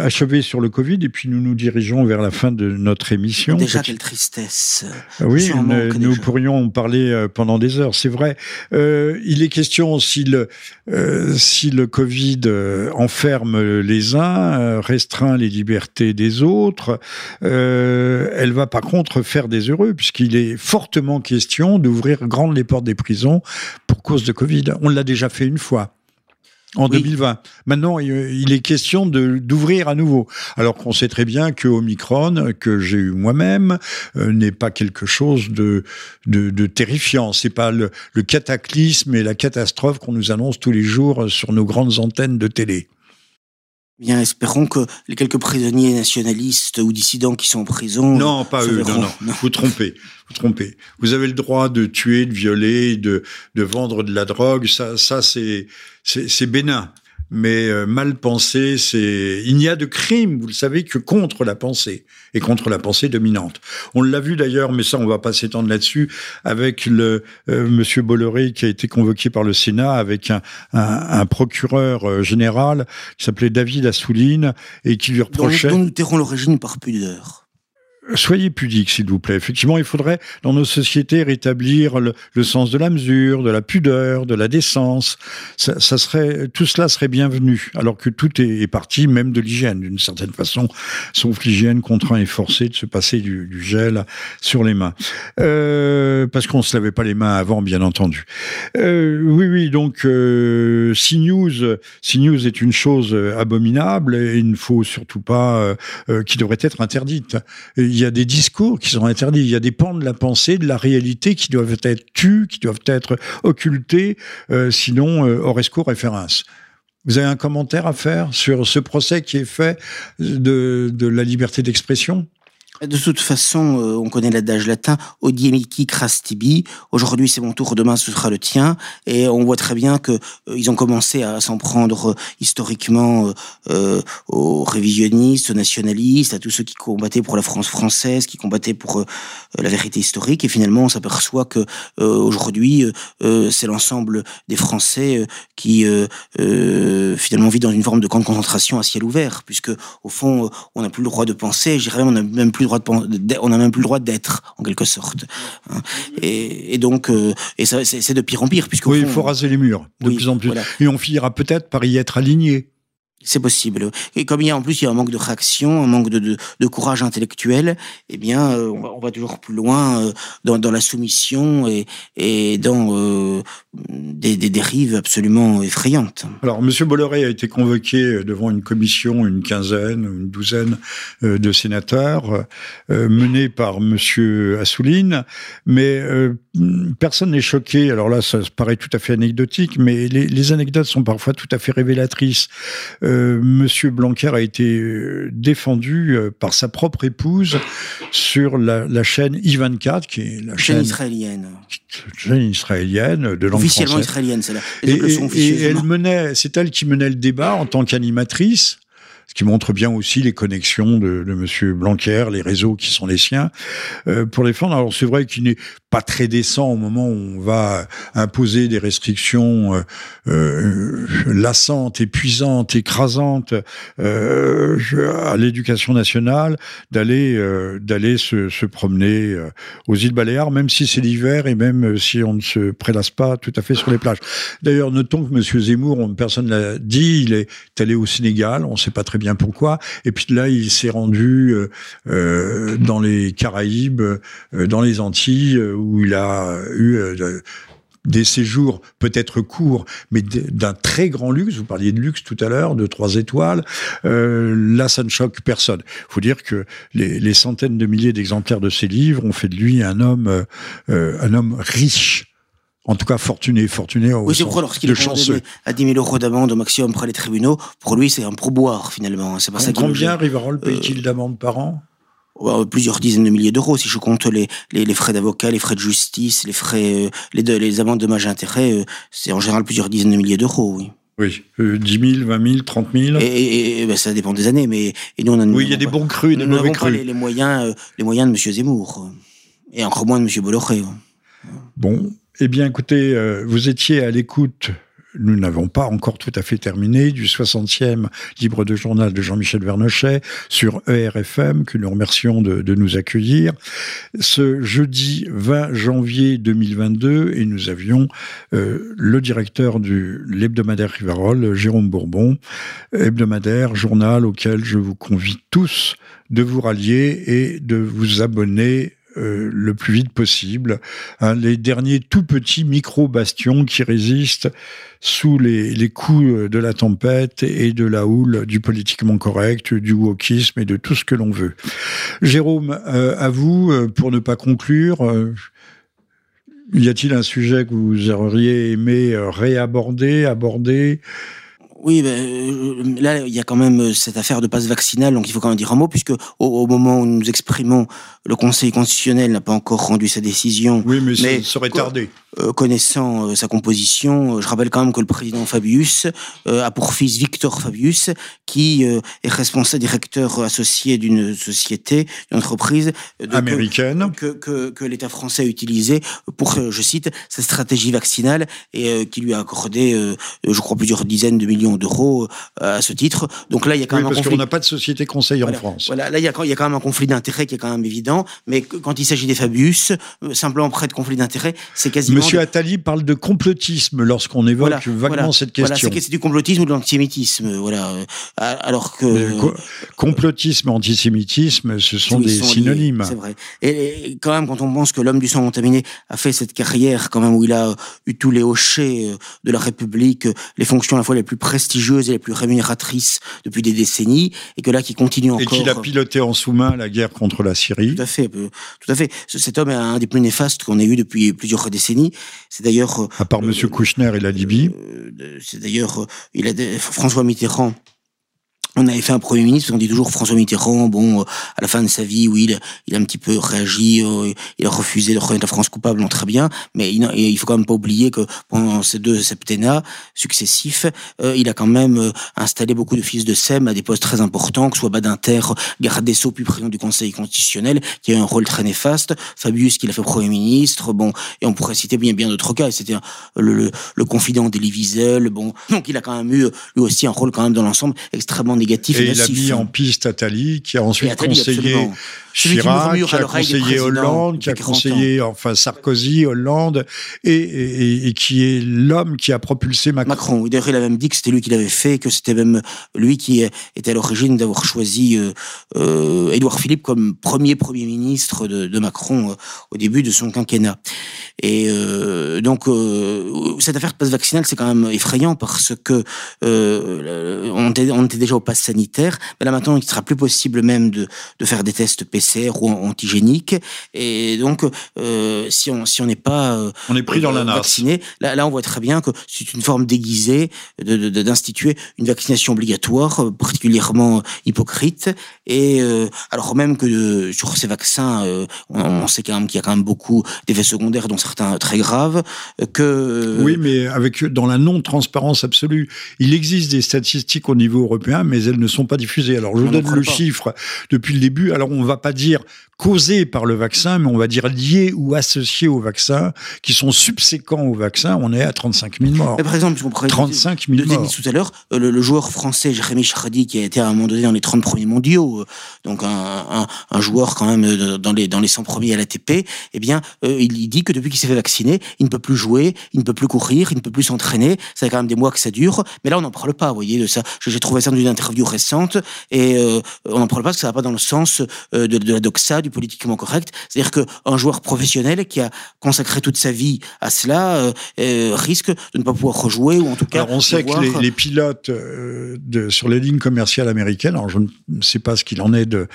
achever sur le Covid, et puis nous nous dirigeons vers la fin de notre émission. Déjà, quelle tristesse. Ah oui, nous pourrions en parler euh, pendant des heures, c'est vrai. Euh, il est question si le, euh, si le Covid euh, enferme les uns, restreint les libertés des autres, elle va par contre faire des heureux, puisqu'il est fortement question d'ouvrir grandes les portes des prisons pour cause de Covid. On l'a déjà fait une fois en 2020. Maintenant, il est question de d'ouvrir à nouveau. Alors qu'on sait très bien que Omicron, que j'ai eu moi-même, euh, n'est pas quelque chose de, de, de terrifiant. C'est pas le, le cataclysme et la catastrophe qu'on nous annonce tous les jours sur nos grandes antennes de télé. Bien, espérons que les quelques prisonniers nationalistes ou dissidents qui sont en prison. Non, pas eux, non, non, Vous trompez, vous trompez. Vous avez le droit de tuer, de violer, de, de vendre de la drogue. Ça, ça, c'est, c'est bénin mais euh, mal pensé, c'est il n'y a de crime, vous le savez, que contre la pensée et contre la pensée dominante. On l'a vu d'ailleurs, mais ça on va pas s'étendre là-dessus, avec le euh, Monsieur Bolloré qui a été convoqué par le Sénat avec un, un, un procureur euh, général qui s'appelait David Assouline et qui lui reprochait. Dont, dont nous tairons l'origine par pudeur. Soyez pudiques, s'il vous plaît. Effectivement, il faudrait, dans nos sociétés, rétablir le, sens de la mesure, de la pudeur, de la décence. Ça, serait, tout cela serait bienvenu, alors que tout est, parti, même de l'hygiène, d'une certaine façon, sauf l'hygiène contraint et forcé de se passer du, gel sur les mains. Euh, parce qu'on se lavait pas les mains avant, bien entendu. Euh, oui, oui, donc, euh, CNews, CNews est une chose abominable et il ne faut surtout pas, euh, qui devrait être interdite il y a des discours qui sont interdits, il y a des pans de la pensée, de la réalité qui doivent être tus, qui doivent être occultés, euh, sinon euh, Oresco référence. Vous avez un commentaire à faire sur ce procès qui est fait de la liberté d'expression? De toute façon, euh, on connaît l'adage latin Odiemiki crastibi. Aujourd'hui, c'est mon tour, demain, ce sera le tien. Et on voit très bien que euh, ils ont commencé à s'en prendre euh, historiquement aux révisionnistes, aux nationalistes, à tous ceux qui combattaient pour la France française, qui combattaient pour la vérité historique. Et finalement, on s'aperçoit que aujourd'hui, c'est l'ensemble des Français qui finalement vit dans une forme de camp de concentration à ciel ouvert, puisque au fond, on n'a plus le droit de penser. Je dirais, on n'a même plus le on n'a même plus le droit d'être en quelque sorte. Hein. Et, donc, euh, et c'est de pire en pire puisque oui, il faut raser les murs de plus en plus. Et on finira peut-être par y être aligné. C'est possible. Et comme il y a en plus il y a un manque de réaction, un manque de, courage intellectuel, eh bien euh, on, va, toujours plus loin euh, dans, la soumission et, dans euh, des, dérives absolument effrayantes. Alors Monsieur Bolloré a été convoqué devant une commission, une quinzaine, une douzaine de sénateurs menés par Monsieur Assouline, mais personne n'est choqué. Alors là, ça paraît tout à fait anecdotique, mais les anecdotes sont parfois tout à fait révélatrices. Euh, Monsieur Blanquer a été euh, défendu euh, par sa propre épouse sur la, chaîne I24, qui est la chaîne, israélienne. Chaîne israélienne de langue Officiellement israélienne, c'est là. Et, et, elle menait, c'est elle qui menait le débat en tant qu'animatrice ce qui montre bien aussi les connexions de, de Monsieur Blanquer, les réseaux qui sont les siens, euh, pour défendre. Alors c'est vrai qu'il n'est pas très décent au moment où on va imposer des restrictions euh, euh lassantes, épuisantes, écrasantes euh, à l'éducation nationale, d'aller d'aller se, se, promener aux îles Baléares, même si c'est l'hiver et même si on ne se prélasse pas tout à fait sur les plages. D'ailleurs, notons que Monsieur Zemmour, personne l'a dit, il est allé au Sénégal, on ne sait pas très bien pourquoi. Et puis là, il s'est rendu euh, euh, dans les Caraïbes, euh, dans les Antilles, où il a eu des séjours peut-être courts, mais d'un très grand luxe. Vous parliez de luxe tout à l'heure, de trois étoiles. là, ça ne choque personne. Il faut dire que les, centaines de milliers d'exemplaires de ses livres ont fait de lui un homme, un homme riche en tout cas fortuné, fortuné au Oui, c'est pourquoi lorsqu'il est à 10 000 euros d'amende au maximum près les tribunaux, pour lui c'est un pourboire finalement. C'est pas ça Combien Rivarol paye-t-il euh, d'amende par an? plusieurs dizaines de milliers d'euros si je compte les, les, frais d'avocat, les frais de justice, les frais, euh, les, les amendes de dommages et intérêts, euh, c'est en général plusieurs dizaines de milliers d'euros, oui. Oui, 10 000, 20 000, 30 000. Et, ben, ça dépend des années, mais et nous on a. Oui, il y a des bons crus, des mauvais crus. Pas les, moyens, les moyens de M. Zemmour et encore moins de M. Bolloré. Bon, eh bien, écoutez, euh, vous étiez à l'écoute nous n'avons pas encore tout à fait terminé, du 60e libre de journal de Jean-Michel Vernochet sur ERFM, que nous remercions de, nous accueillir. Ce jeudi 20 janvier 2022, et nous avions euh, le directeur de l'hebdomadaire Rivarol, Jérôme Bourbon, hebdomadaire, journal auquel je vous convie tous de vous rallier et de vous abonner euh, le plus vite possible. Hein, les derniers tout petits micro-bastions qui résistent sous les, coups de la tempête et de la houle du politiquement correct, du wokisme et de tout ce que l'on veut. Jérôme, euh, à vous, euh, pour ne pas conclure, y a-t-il un sujet que vous auriez aimé réaborder, aborder? Oui, ben, euh, là, il y a quand même euh, cette affaire de passe vaccinal, donc il faut quand même dire un mot, puisque au, moment où nous exprimons, le Conseil constitutionnel n'a pas encore rendu sa décision. Oui, mais, ça serait tardé. Connaissant sa composition, je rappelle quand même que le président Fabius a pour fils Victor Fabius, qui est responsable directeur associé d'une société, d'une entreprise américaine que, que, que l'État français a utilisé pour, je cite, sa stratégie vaccinale et qui lui a accordé, je crois, plusieurs dizaines de millions d'euros à ce titre. Donc là, il y a quand oui, même parce qu'on n'a pas de société conseil en France. Voilà, là, il y, a, il y a quand même un conflit d'intérêts qui est quand même évident, mais quand il s'agit des Fabius, simplement près de conflit d'intérêts, c'est quasiment... Monsieur Attali parle de complotisme lorsqu'on évoque vaguement cette question. Voilà, c'est du complotisme ou de l'antisémitisme, voilà. Alors que... complotisme antisémitisme, ce sont des synonymes. C'est vrai. Et, quand même, quand on pense que l'homme du sang contaminé a fait cette carrière, quand même, où il a eu tous les hochets de la République, les fonctions à la fois les plus prestigieuses et les plus rémunératrices depuis des décennies, et que là, qui continue encore... Et qu'il a piloté en sous-main la guerre contre la Syrie. Tout à fait, tout à fait. Cet homme est un des plus néfastes qu'on ait eu depuis plusieurs décennies. C'est d'ailleurs... À part Monsieur Kouchner et la Libye. c'est d'ailleurs... il a François Mitterrand on avait fait un premier ministre, on dit toujours François Mitterrand, bon, euh, à la fin de sa vie, oui, il, il a un petit peu réagi, euh, il a refusé de reconnaître la France coupable, non, très bien, mais il, il faut quand même pas oublier que pendant ces deux septennats successifs, euh, il a quand même installé beaucoup de fils de SEM à des postes très importants, que ce soit Badinter, garde des Sceaux, puis président du Conseil constitutionnel, qui a eu un rôle très néfaste, Fabius, qui l'a fait Premier ministre, bon, et on pourrait citer bien bien d'autres cas, c'était le, le, confident d'Elie Wiesel, bon, donc il a quand même eu, lui aussi, un rôle quand même dans l'ensemble extrêmement négatif et, il a mis en piste Attali, qui a ensuite conseillé Chirac, qui, a conseillé Hollande, qui a conseillé enfin Sarkozy, Hollande, et, et, qui est l'homme qui a propulsé Macron. Macron, d'ailleurs il a même dit que c'était lui qui l'avait fait, que c'était même lui qui était à l'origine d'avoir choisi euh, euh, Édouard Philippe comme premier Premier ministre de, de Macron euh, au début de son quinquennat. Et euh, donc cette affaire de passe vaccinal, c'est quand même effrayant parce que on, était, on était déjà au sanitaire, mais là maintenant il sera plus possible même de, de faire des tests PCR ou antigénique. Et donc, euh, si on si on n'est pas euh, on est pris dans la vacciné, là, là on voit très bien que c'est une forme déguisée d'instituer de, une vaccination obligatoire, euh, particulièrement hypocrite. Et alors même que sur ces vaccins, on, sait quand même qu'il y a quand même beaucoup d'effets secondaires, dont certains très graves. Que oui, mais avec dans la non transparence absolue, il existe des statistiques au niveau européen, mais elles ne sont pas diffusées. Alors je vous donne le chiffre depuis le début. Alors on va pas dire causés par le vaccin, mais on va dire liés ou associés au vaccin, qui sont subséquents au vaccin, on est à 35 000 morts. par exemple, je 35 000 morts. tout à l'heure, euh, le, joueur français Jérémy Chardy, qui a été à un moment donné dans les 30 premiers mondiaux, euh, donc un, un, joueur quand même euh, dans les, dans les 100 premiers à l'ATP, eh bien, il dit que depuis qu'il s'est fait vacciner, il ne peut plus jouer, il ne peut plus courir, il ne peut plus s'entraîner. Ça fait quand même des mois que ça dure, mais là, on n'en parle pas, vous voyez, de ça. J'ai trouvé ça dans une interview récente, et on n'en parle pas parce que ça va pas dans le sens de, de la doxa, du politiquement correct. C'est-à-dire qu'un joueur professionnel qui a consacré toute sa vie à cela euh, euh, risque de ne pas pouvoir rejouer ou en tout cas. Alors on sait que les, pilotes euh, de, sur les lignes commerciales américaines, alors je ne sais pas ce qu'il en est de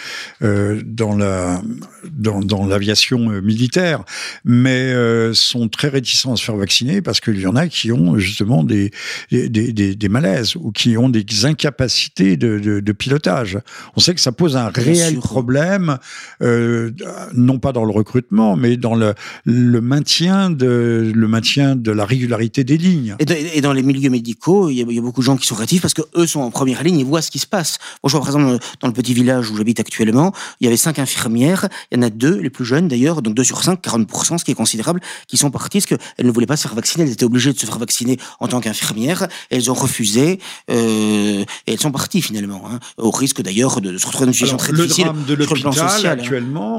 dans la dans, dans l'aviation militaire, mais sont très réticents à se faire vacciner parce qu'il y en a qui ont justement des des, des, des malaises ou qui ont des incapacités de, de, de, pilotage. On sait que ça pose un réel problème euh, non pas dans le recrutement, mais dans le, le, maintien de, le maintien de la régularité des lignes. Et, dans les milieux médicaux, il y, a, il y, a, beaucoup de gens qui sont rétifs parce que eux sont en première ligne, ils voient ce qui se passe. Moi, je vois par exemple dans le petit village où j'habite actuellement, il y avait cinq infirmières, il y en a deux, les plus jeunes d'ailleurs, donc deux sur cinq, 40%, ce qui est considérable, qui sont parties parce qu'elles ne voulaient pas se faire vacciner, elles étaient obligées de se faire vacciner en tant qu'infirmières, elles ont refusé, euh, et elles sont parties finalement, hein, au risque d'ailleurs de, se retrouver dans une situation très difficile. Le drame de l'hôpital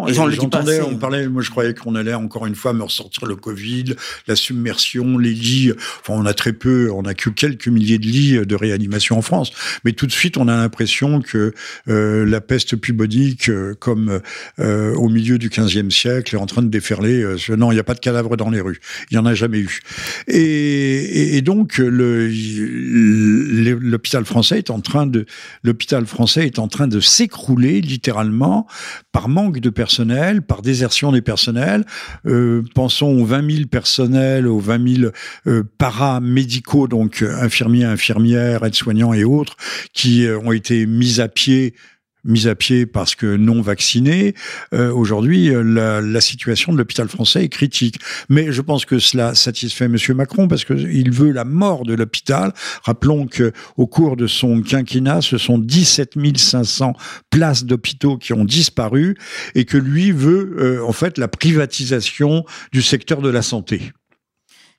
et on J'entendais, on parlait, moi je croyais qu'on allait encore une fois me ressortir le Covid, la submersion, les lits. Enfin, on a très peu, on a que quelques milliers de lits de réanimation en France. Mais tout de suite, on a l'impression que euh, la peste pubodique, euh, comme euh, au milieu du XVe siècle, est en train de déferler. Non, il n'y a pas de cadavres dans les rues. Il n'y en a jamais eu. Et, et, et donc, l'hôpital français est en train de, l'hôpital français est en train de s'écrouler littéralement par manque de personnel par désertion des personnels. Euh, pensons aux 20 000 personnels, aux 20 000 euh, paramédicaux, donc infirmiers, infirmières, aides-soignants et autres, qui euh, ont été mis à pied mis à pied parce que non vaccinés. Euh, aujourd'hui, la, la, situation de l'hôpital français est critique. Mais je pense que cela satisfait Monsieur Macron parce qu'il veut la mort de l'hôpital. Rappelons que au cours de son quinquennat, ce sont 17 500 places d'hôpitaux qui ont disparu et que lui veut euh, en fait la privatisation du secteur de la santé.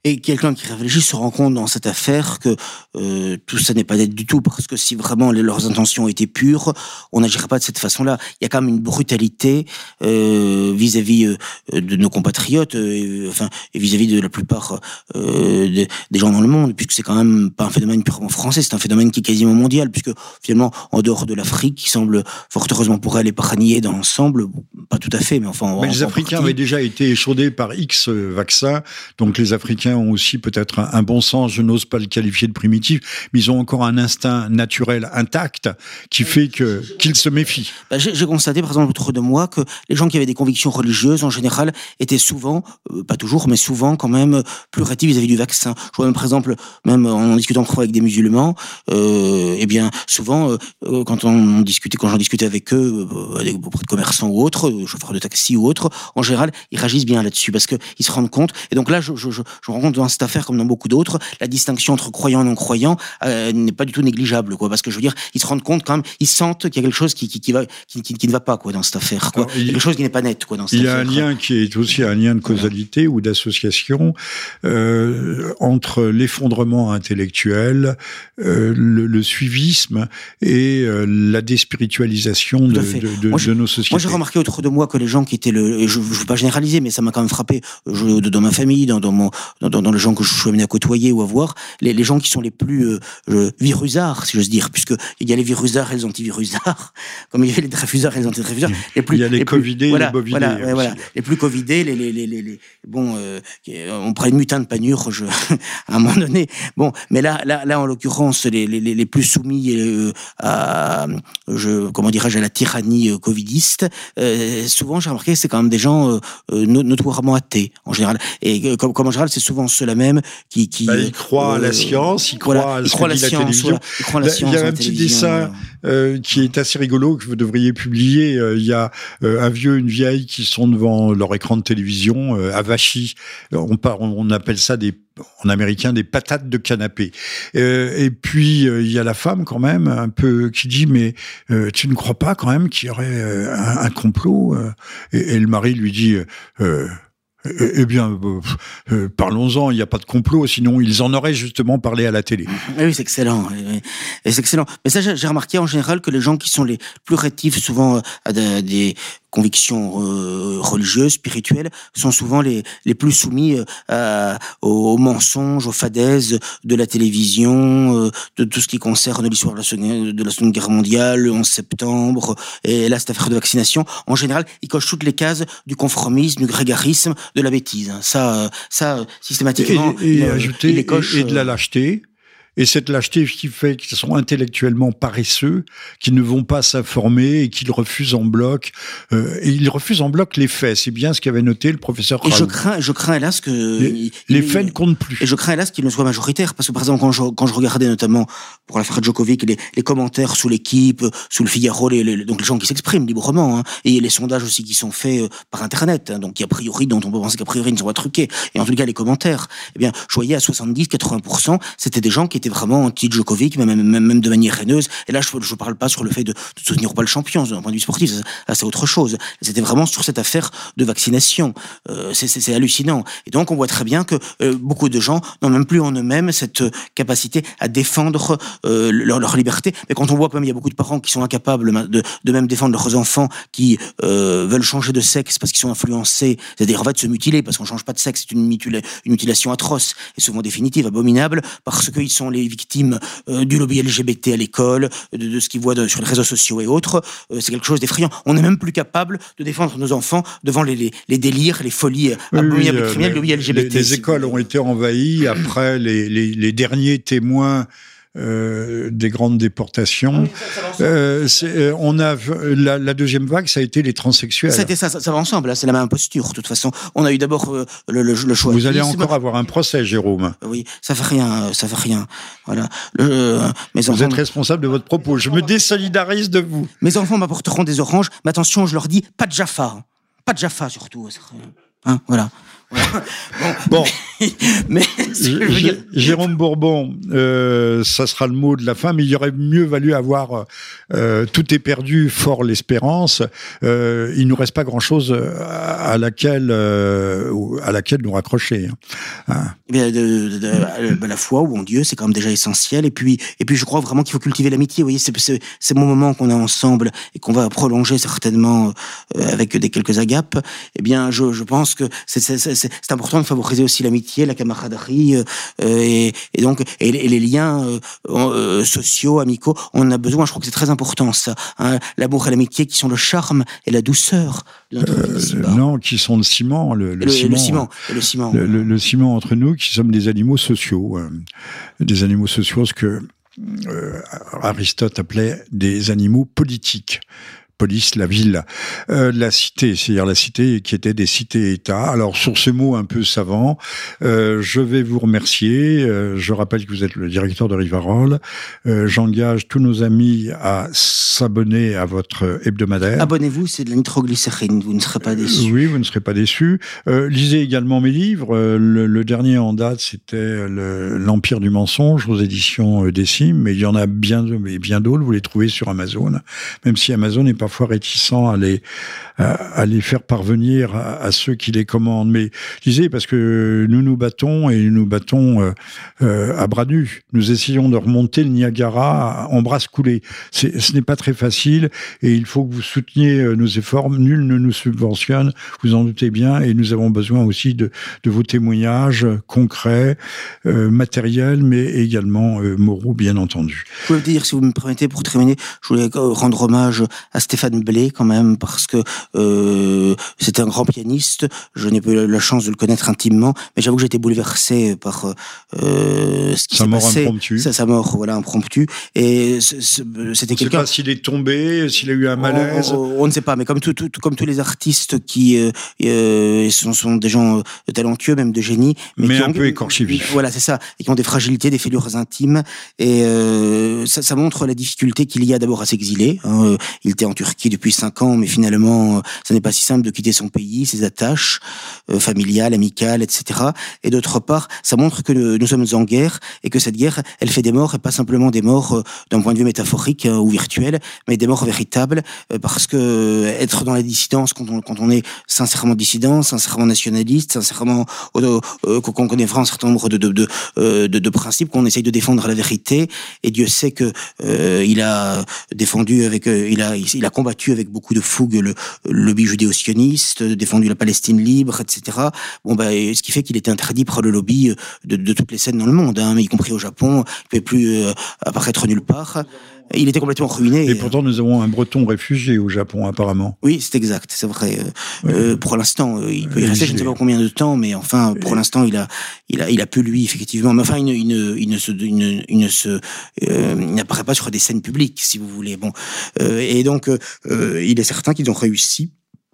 Et quelqu'un qui réfléchit se rend compte dans cette affaire que euh, tout ça n'est pas net du tout, parce que si vraiment les, leurs intentions étaient pures, on n'agirait pas de cette façon-là. Il y a quand même une brutalité euh, vis-à-vis euh, de nos compatriotes, euh, enfin, et vis-à-vis de la plupart de, des gens dans le monde, puisque c'est quand même pas un phénomène purement français, c'est un phénomène qui est quasiment mondial, puisque finalement, en dehors de l'Afrique, qui semble fort heureusement pour elle épargnée dans l'ensemble, pas tout à fait, mais enfin... Mais les Africains avaient déjà été échaudés par X vaccins, donc les Africains ont aussi peut-être un, bon sens, je n'ose pas le qualifier de primitif, mais ils ont encore un instinct naturel intact qui fait que qu'ils se méfient. Bah, j'ai constaté, par exemple, autour de moi, que les gens qui avaient des convictions religieuses, en général, étaient souvent, euh, pas toujours, mais souvent quand même plus rétifs vis-à-vis du vaccin. Je vois même, par exemple, même en discutant parfois avec des musulmans, euh, eh bien, souvent, euh, quand on discutait, quand j'en discutais avec eux, avec auprès de commerçants ou autres, chauffeurs de taxi ou autres, en général, ils réagissent bien là-dessus parce qu'ils se rendent compte. Et donc là, je, je, je, je dans cette affaire, comme dans beaucoup d'autres, la distinction entre croyants et non-croyants euh, n'est pas du tout négligeable, quoi. Parce que je veux dire, ils se rendent compte quand même, ils sentent qu'il y a quelque chose qui, qui, qui va, qui, qui, ne va pas, quoi, dans cette affaire, quoi. il, quelque chose qui n'est pas net, quoi, dans cette Il y a un lien qui est aussi un lien de causalité ou d'association euh, entre l'effondrement intellectuel, euh, le, le, suivisme et la déspiritualisation de, de, de, de, nos sociétés. Moi, j'ai remarqué autour de moi que les gens qui étaient le, je ne veux pas généraliser, mais ça m'a quand même frappé, je, dans ma famille, dans, dans mon, dans, dans, les gens que je suis amené à côtoyer ou à voir, les, les gens qui sont les plus euh, euh virusards, si j'ose dire, puisque il y a les virusards et les antivirusards, comme il y a les dreyfusards et les antidrayfusards. Les plus, il y a les, les covidés voilà, les bovidés. Voilà, voilà, les plus covidés, les, les, les, les, bon, euh, on prend une mutin de panure, je, à un moment donné. Bon, mais là, là, là, en l'occurrence, les, les, les plus soumis euh, à, je, comment dirais-je, à la tyrannie euh, covidiste, euh, souvent, j'ai remarqué, c'est quand même des gens euh, notoirement athées, en général. Et comme, comme en général, c'est souvent ceux-là même qui... qui bah, ils croient à la science, ils croient voilà, à, croient la, la télévision. Voilà, la science, il y a un petit dessin euh, qui est assez rigolo que vous devriez publier. il y a un vieux, une vieille qui sont devant leur écran de télévision, avachis. On, part, on appelle ça des en américain des patates de canapé. Euh, et puis euh, il y a la femme quand même un peu qui dit mais euh, tu ne crois pas quand même qu'il y aurait un, un, complot et, et, le mari lui dit eh, eh bien, euh, euh, parlons-en, il n'y a pas de complot, sinon ils en auraient justement parlé à la télé. Oui, c'est excellent. C'est excellent. Mais ça, j'ai remarqué en général que les gens qui sont les plus rétifs souvent à des convictions euh, religieuses, spirituelles, sont souvent les, les plus soumis euh, aux, mensonges, aux fadaises de la télévision, euh, de tout ce qui concerne l'histoire de, de la Seconde Guerre mondiale, le 11 septembre, et là, cette affaire de vaccination. En général, ils cochent toutes les cases du conformisme, du grégarisme, de la bêtise. Ça, ça systématiquement, et, et, ajouter, et, et de la lâcheté et cette lâcheté qui fait qu'ils sont intellectuellement paresseux, qui ne vont pas s'informer et qu'ils refusent en bloc. Euh, et ils refusent en bloc les faits. C'est bien ce qu'avait noté le professeur. Et je crains, je crains hélas que les, les faits ne comptent plus. Et je crains hélas qu'ils ne soient majoritaires, parce que par exemple quand je, quand je regardais notamment pour l'affaire Djokovic les, les commentaires sous l'équipe, sous le Figaro, les, les, donc les gens qui s'expriment librement, hein, et les sondages aussi qui sont faits euh, par internet, hein, donc a priori dont on peut penser qu'a priori ils ne sont pas truqués. Et en tout cas les commentaires, eh bien je voyais à 70-80%, c'était des gens qui étaient vraiment anti-Djokovic, même, même, de manière haineuse. Et là, je ne parle pas sur le fait de, de soutenir pas le champion, d'un point de vue sportif, c'est autre chose. C'était vraiment sur cette affaire de vaccination. Euh, c'est hallucinant. Et donc, on voit très bien que euh, beaucoup de gens n'ont même plus en eux-mêmes cette capacité à défendre euh, leur, liberté. Mais quand on voit quand même il y a beaucoup de parents qui sont incapables de, même défendre leurs enfants, qui euh, veulent changer de sexe parce qu'ils sont influencés, c'est-à-dire en fait se mutiler parce qu'on change pas de sexe, c'est une, une mutilation atroce et souvent définitive, abominable, parce qu'ils sont les victimes euh, du lobby LGBT à l'école, de, de, ce qu'ils voient de, sur les réseaux sociaux et autres. Euh, c'est quelque chose d'effrayant. On n'est même plus capable de défendre nos enfants devant les, les, les délires, les folies oui, abominables criminelles du lobby LGBT. Les, les écoles ont été envahies après les, les, les derniers témoins euh, des grandes déportations. Ah euh, euh, on a la, la, deuxième vague, ça a été les transsexuels. Ça, ça, va ensemble. C'est la même posture. De toute façon, on a eu d'abord le, le, choix. Vous allez encore avoir un procès, Jérôme. Oui, ça fait rien, ça fait rien. Voilà. vous êtes responsable de votre propos. Je me désolidarise de vous. Mes enfants m'apporteront des oranges, mais attention, je leur dis pas de Jaffa, pas de Jaffa surtout. Hein, voilà. Bon, mais, Jérôme Bourbon, euh, ça sera le mot de la fin, mais il aurait mieux valu avoir euh, tout est perdu, fort l'espérance. Euh, il nous reste pas grand-chose à laquelle à laquelle nous raccrocher. Hein. hein. Eh bien, de, la foi ou en Dieu, c'est quand même déjà essentiel. Et puis, et puis, je crois vraiment qu'il faut cultiver l'amitié. Vous voyez, c'est c'est mon moment qu'on a ensemble et qu'on va prolonger certainement avec des quelques agapes. Eh bien, je, je pense que c'est c'est important de favoriser aussi l'amitié, la camaraderie euh, et, et, donc et, les liens euh, euh, sociaux, amicaux. On a besoin, je crois que c'est très important ça. Hein, L'amour et l'amitié qui sont le charme et la douceur de notre Non, qui sont le ciment, le, le, ciment, le ciment, le ciment, le, ciment entre nous, qui sommes des animaux sociaux, des animaux sociaux, ce que Aristote appelait des animaux politiques police, la ville, euh, la cité, c'est-à-dire la cité qui était des cités-États. Alors sur ce mot un peu savant, euh, je vais vous remercier. Euh, je rappelle que vous êtes le directeur de Rivarol. J'engage tous nos amis à s'abonner à votre hebdomadaire. Abonnez-vous, c'est de la nitroglycérine, vous ne serez pas déçus. Oui, vous ne serez pas déçus. lisez également mes livres. Le, dernier en date, c'était L'Empire du mensonge aux éditions Décime, mais il y en a bien, bien d'autres. Vous les trouvez sur Amazon, même si Amazon n'est pas parfois réticents à les, à, les faire parvenir à, ceux qui les commandent. Mais je disais, parce que nous nous battons et nous battons euh, euh, à bras nus. Nous essayons de remonter le Niagara en bras coulés. Ce n'est pas très facile et il faut que vous souteniez euh, nos efforts. Nul ne nous subventionne, vous en doutez bien, et nous avons besoin aussi de, de vos témoignages concrets, matériels, mais également moraux, bien entendu. Je voulais dire, si vous me permettez, pour terminer, je voulais rendre hommage à Stéphane Stéphane Blé quand même parce que euh, c'était un grand pianiste. Je n'ai pas eu la chance de le connaître intimement, mais j'avoue que j'étais bouleversé par euh, ce qui s'est passé. Sa, sa mort, voilà, impromptue. Et c'était quelqu'un. pas s'il est tombé, s'il a eu un malaise. On, ne sait pas, mais comme tout, tout, comme tous les artistes qui euh, euh sont, sont, des gens euh, talentueux, même de génie, mais, mais un ont, peu écorchés vifs. Voilà, c'est ça, et qui ont des fragilités, des fêlures intimes, et euh, ça, ça montre la difficulté qu'il y a d'abord à s'exiler. Hein. Il était en Turquie qui depuis cinq ans, mais finalement, euh, ça n'est pas si simple de quitter son pays, ses attaches euh, familiales, amicales, etc. Et d'autre part, ça montre que nous sommes en guerre et que cette guerre, elle fait des morts, et pas simplement des morts euh, d'un point de vue métaphorique hein, ou virtuel, mais des morts véritables, parce que être dans la dissidence quand on, quand on est sincèrement dissident, sincèrement nationaliste, sincèrement qu'on connaît vraiment un certain nombre de, de, de principes, qu'on essaye de défendre la vérité, et Dieu sait que il a défendu avec, il a, il a combattu avec beaucoup de fougue le lobby judéo-sioniste, défendu la Palestine libre, etc. Bon, bah, ce qui fait qu'il était interdit par le lobby de, de toutes les scènes dans le monde, hein, y compris au Japon. Il ne pouvait plus euh, apparaître nulle part. Il était complètement ruiné. Et pourtant, nous avons un Breton réfugié au Japon, apparemment. Oui, c'est exact, c'est vrai. Euh, euh pour l'instant, euh, il peut y rester, je ne sais pas combien de temps, mais enfin, pour l'instant, il a, il a, il a pu lui, effectivement. Mais enfin, il, il, il ne se, il ne, se, euh, n'apparaît pas sur des scènes publiques, si vous voulez. Bon, euh, et donc, il est certain qu'ils ont réussi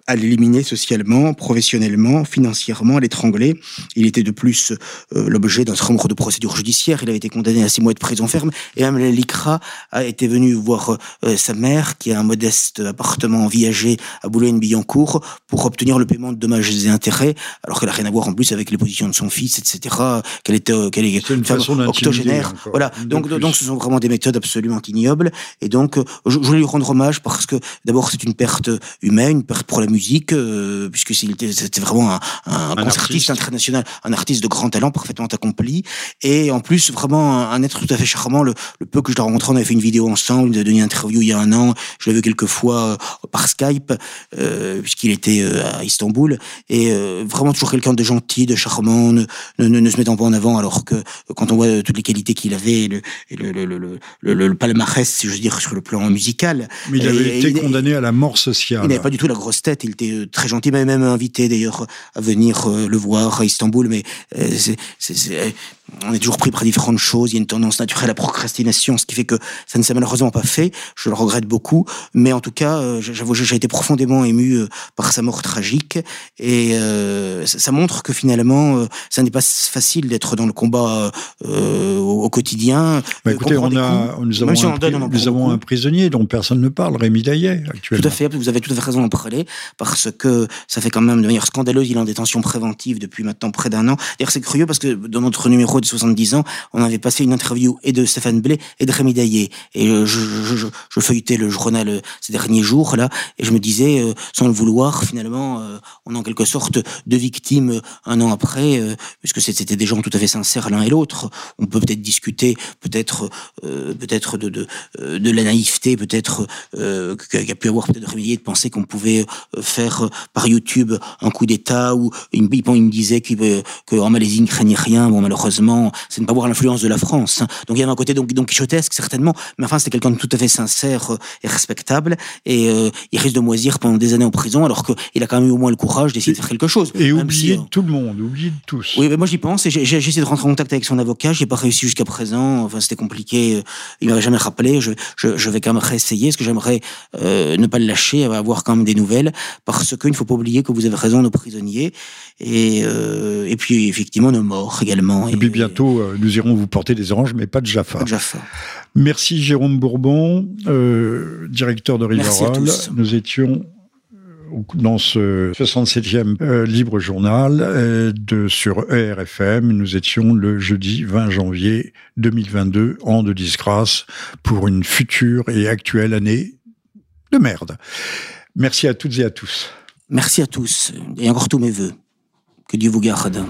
à l'éliminer socialement, professionnellement, financièrement, à l'étrangler. Il était de plus euh, l'objet d'un certain nombre de procédures judiciaires. Il avait été condamné à six mois de prison ferme. Et même l'ICRA a été venu voir euh, sa mère, qui a un modeste appartement viager à Boulogne-Billancourt, pour obtenir le paiement de dommages et intérêts, alors qu'elle n'a rien à voir en plus avec les positions de son fils, etc. Qu'elle était, euh, qu'elle est, une, femme octogénaire. Voilà. Donc, donc, ce sont vraiment des méthodes absolument ignobles. Et donc, je, voulais lui rendre hommage parce que d'abord, c'est une perte humaine, une perte pour la musique, euh, puisque c'était vraiment un, un, concertiste international, un artiste de grand talent, parfaitement accompli, et en plus vraiment un, être tout à fait charmant. Le, peu que je l'ai rencontré, on avait fait une vidéo ensemble, il a donné une interview il y a un an, je l'ai vu quelques fois euh, par Skype, euh, puisqu'il était à Istanbul, et vraiment toujours quelqu'un de gentil, de charmant, ne, ne, ne, se mettant pas en avant, alors que quand on voit toutes les qualités qu'il avait, le, le, le, le, le, le palmarès, si je veux dire, sur le plan musical. Mais il avait été condamné à la mort sociale. Il n'avait pas du tout la grosse tête il était très gentil, m'avait même invité d'ailleurs à venir le voir à Istanbul, mais c'est, on est toujours pris par différentes choses. Il y a une tendance naturelle à la procrastination, ce qui fait que ça ne s'est malheureusement pas fait. Je le regrette beaucoup, mais en tout cas, j'avoue, j'ai été profondément ému par sa mort tragique, et ça, montre que finalement, ça n'est pas facile d'être dans le combat au, quotidien. Bah, écoutez, on a, nous avons, un, nous avons un prisonnier dont personne ne parle, Rémi Daillet, actuellement. Tout à fait, vous avez tout à fait raison d'en parler, parce que ça fait quand même de manière scandaleuse, il est en détention préventive depuis maintenant près d'un an. D'ailleurs, c'est curieux parce que dans notre numéro de 70 ans, on avait passé une interview et de Stéphane Blé et de Rémi Daillet. Et je, je, feuilletais le journal euh, ces derniers jours, là, et je me disais, euh, sans le vouloir, finalement, euh, on est en quelque sorte deux victimes un an après, puisque c'était des gens tout à fait sincères l'un et l'autre. On peut peut-être discuter, peut-être peut-être de, de, de la naïveté, peut-être qu'il y a pu avoir peut-être Rémi de penser qu'on pouvait faire par YouTube un coup d'État ou il, me disait qu'en Malaisie, il ne craignait rien. Bon, malheureusement, c'est ne pas voir l'influence de la France. Hein. Donc il y avait un côté donc, donc quichotesque, certainement, mais enfin, c'était quelqu'un de tout à fait sincère euh, et respectable. Et euh, il risque de moisir pendant des années en prison, alors qu'il a quand même eu au moins le courage d'essayer de faire quelque chose. Et oublier de tout le monde, oublier de tous. Oui, mais moi j'y pense et j'ai essayé de rentrer en contact avec son avocat. J'ai pas réussi jusqu'à présent. Enfin, c'était compliqué. Il m'avait jamais rappelé. Je, je, je, vais quand même réessayer. Est-ce que j'aimerais euh, ne pas le lâcher, avoir quand même des nouvelles, parce qu'il ne faut pas oublier que vous avez raison, nos prisonniers. Et, euh, et puis effectivement nos morts également. Et, puis bientôt, euh, nous irons vous porter des oranges, mais pas de Jaffa. Pas de Jaffa. Merci Jérôme Bourbon, euh, directeur de Riverol. Nous étions dans ce 67e euh, libre journal euh, de, sur ERFM. Nous étions le jeudi 20 janvier 2022, an de disgrâce pour une future et actuelle année de merde. Merci à toutes et à tous. Merci à tous et encore tous mes voeux. Que Dieu vous garde.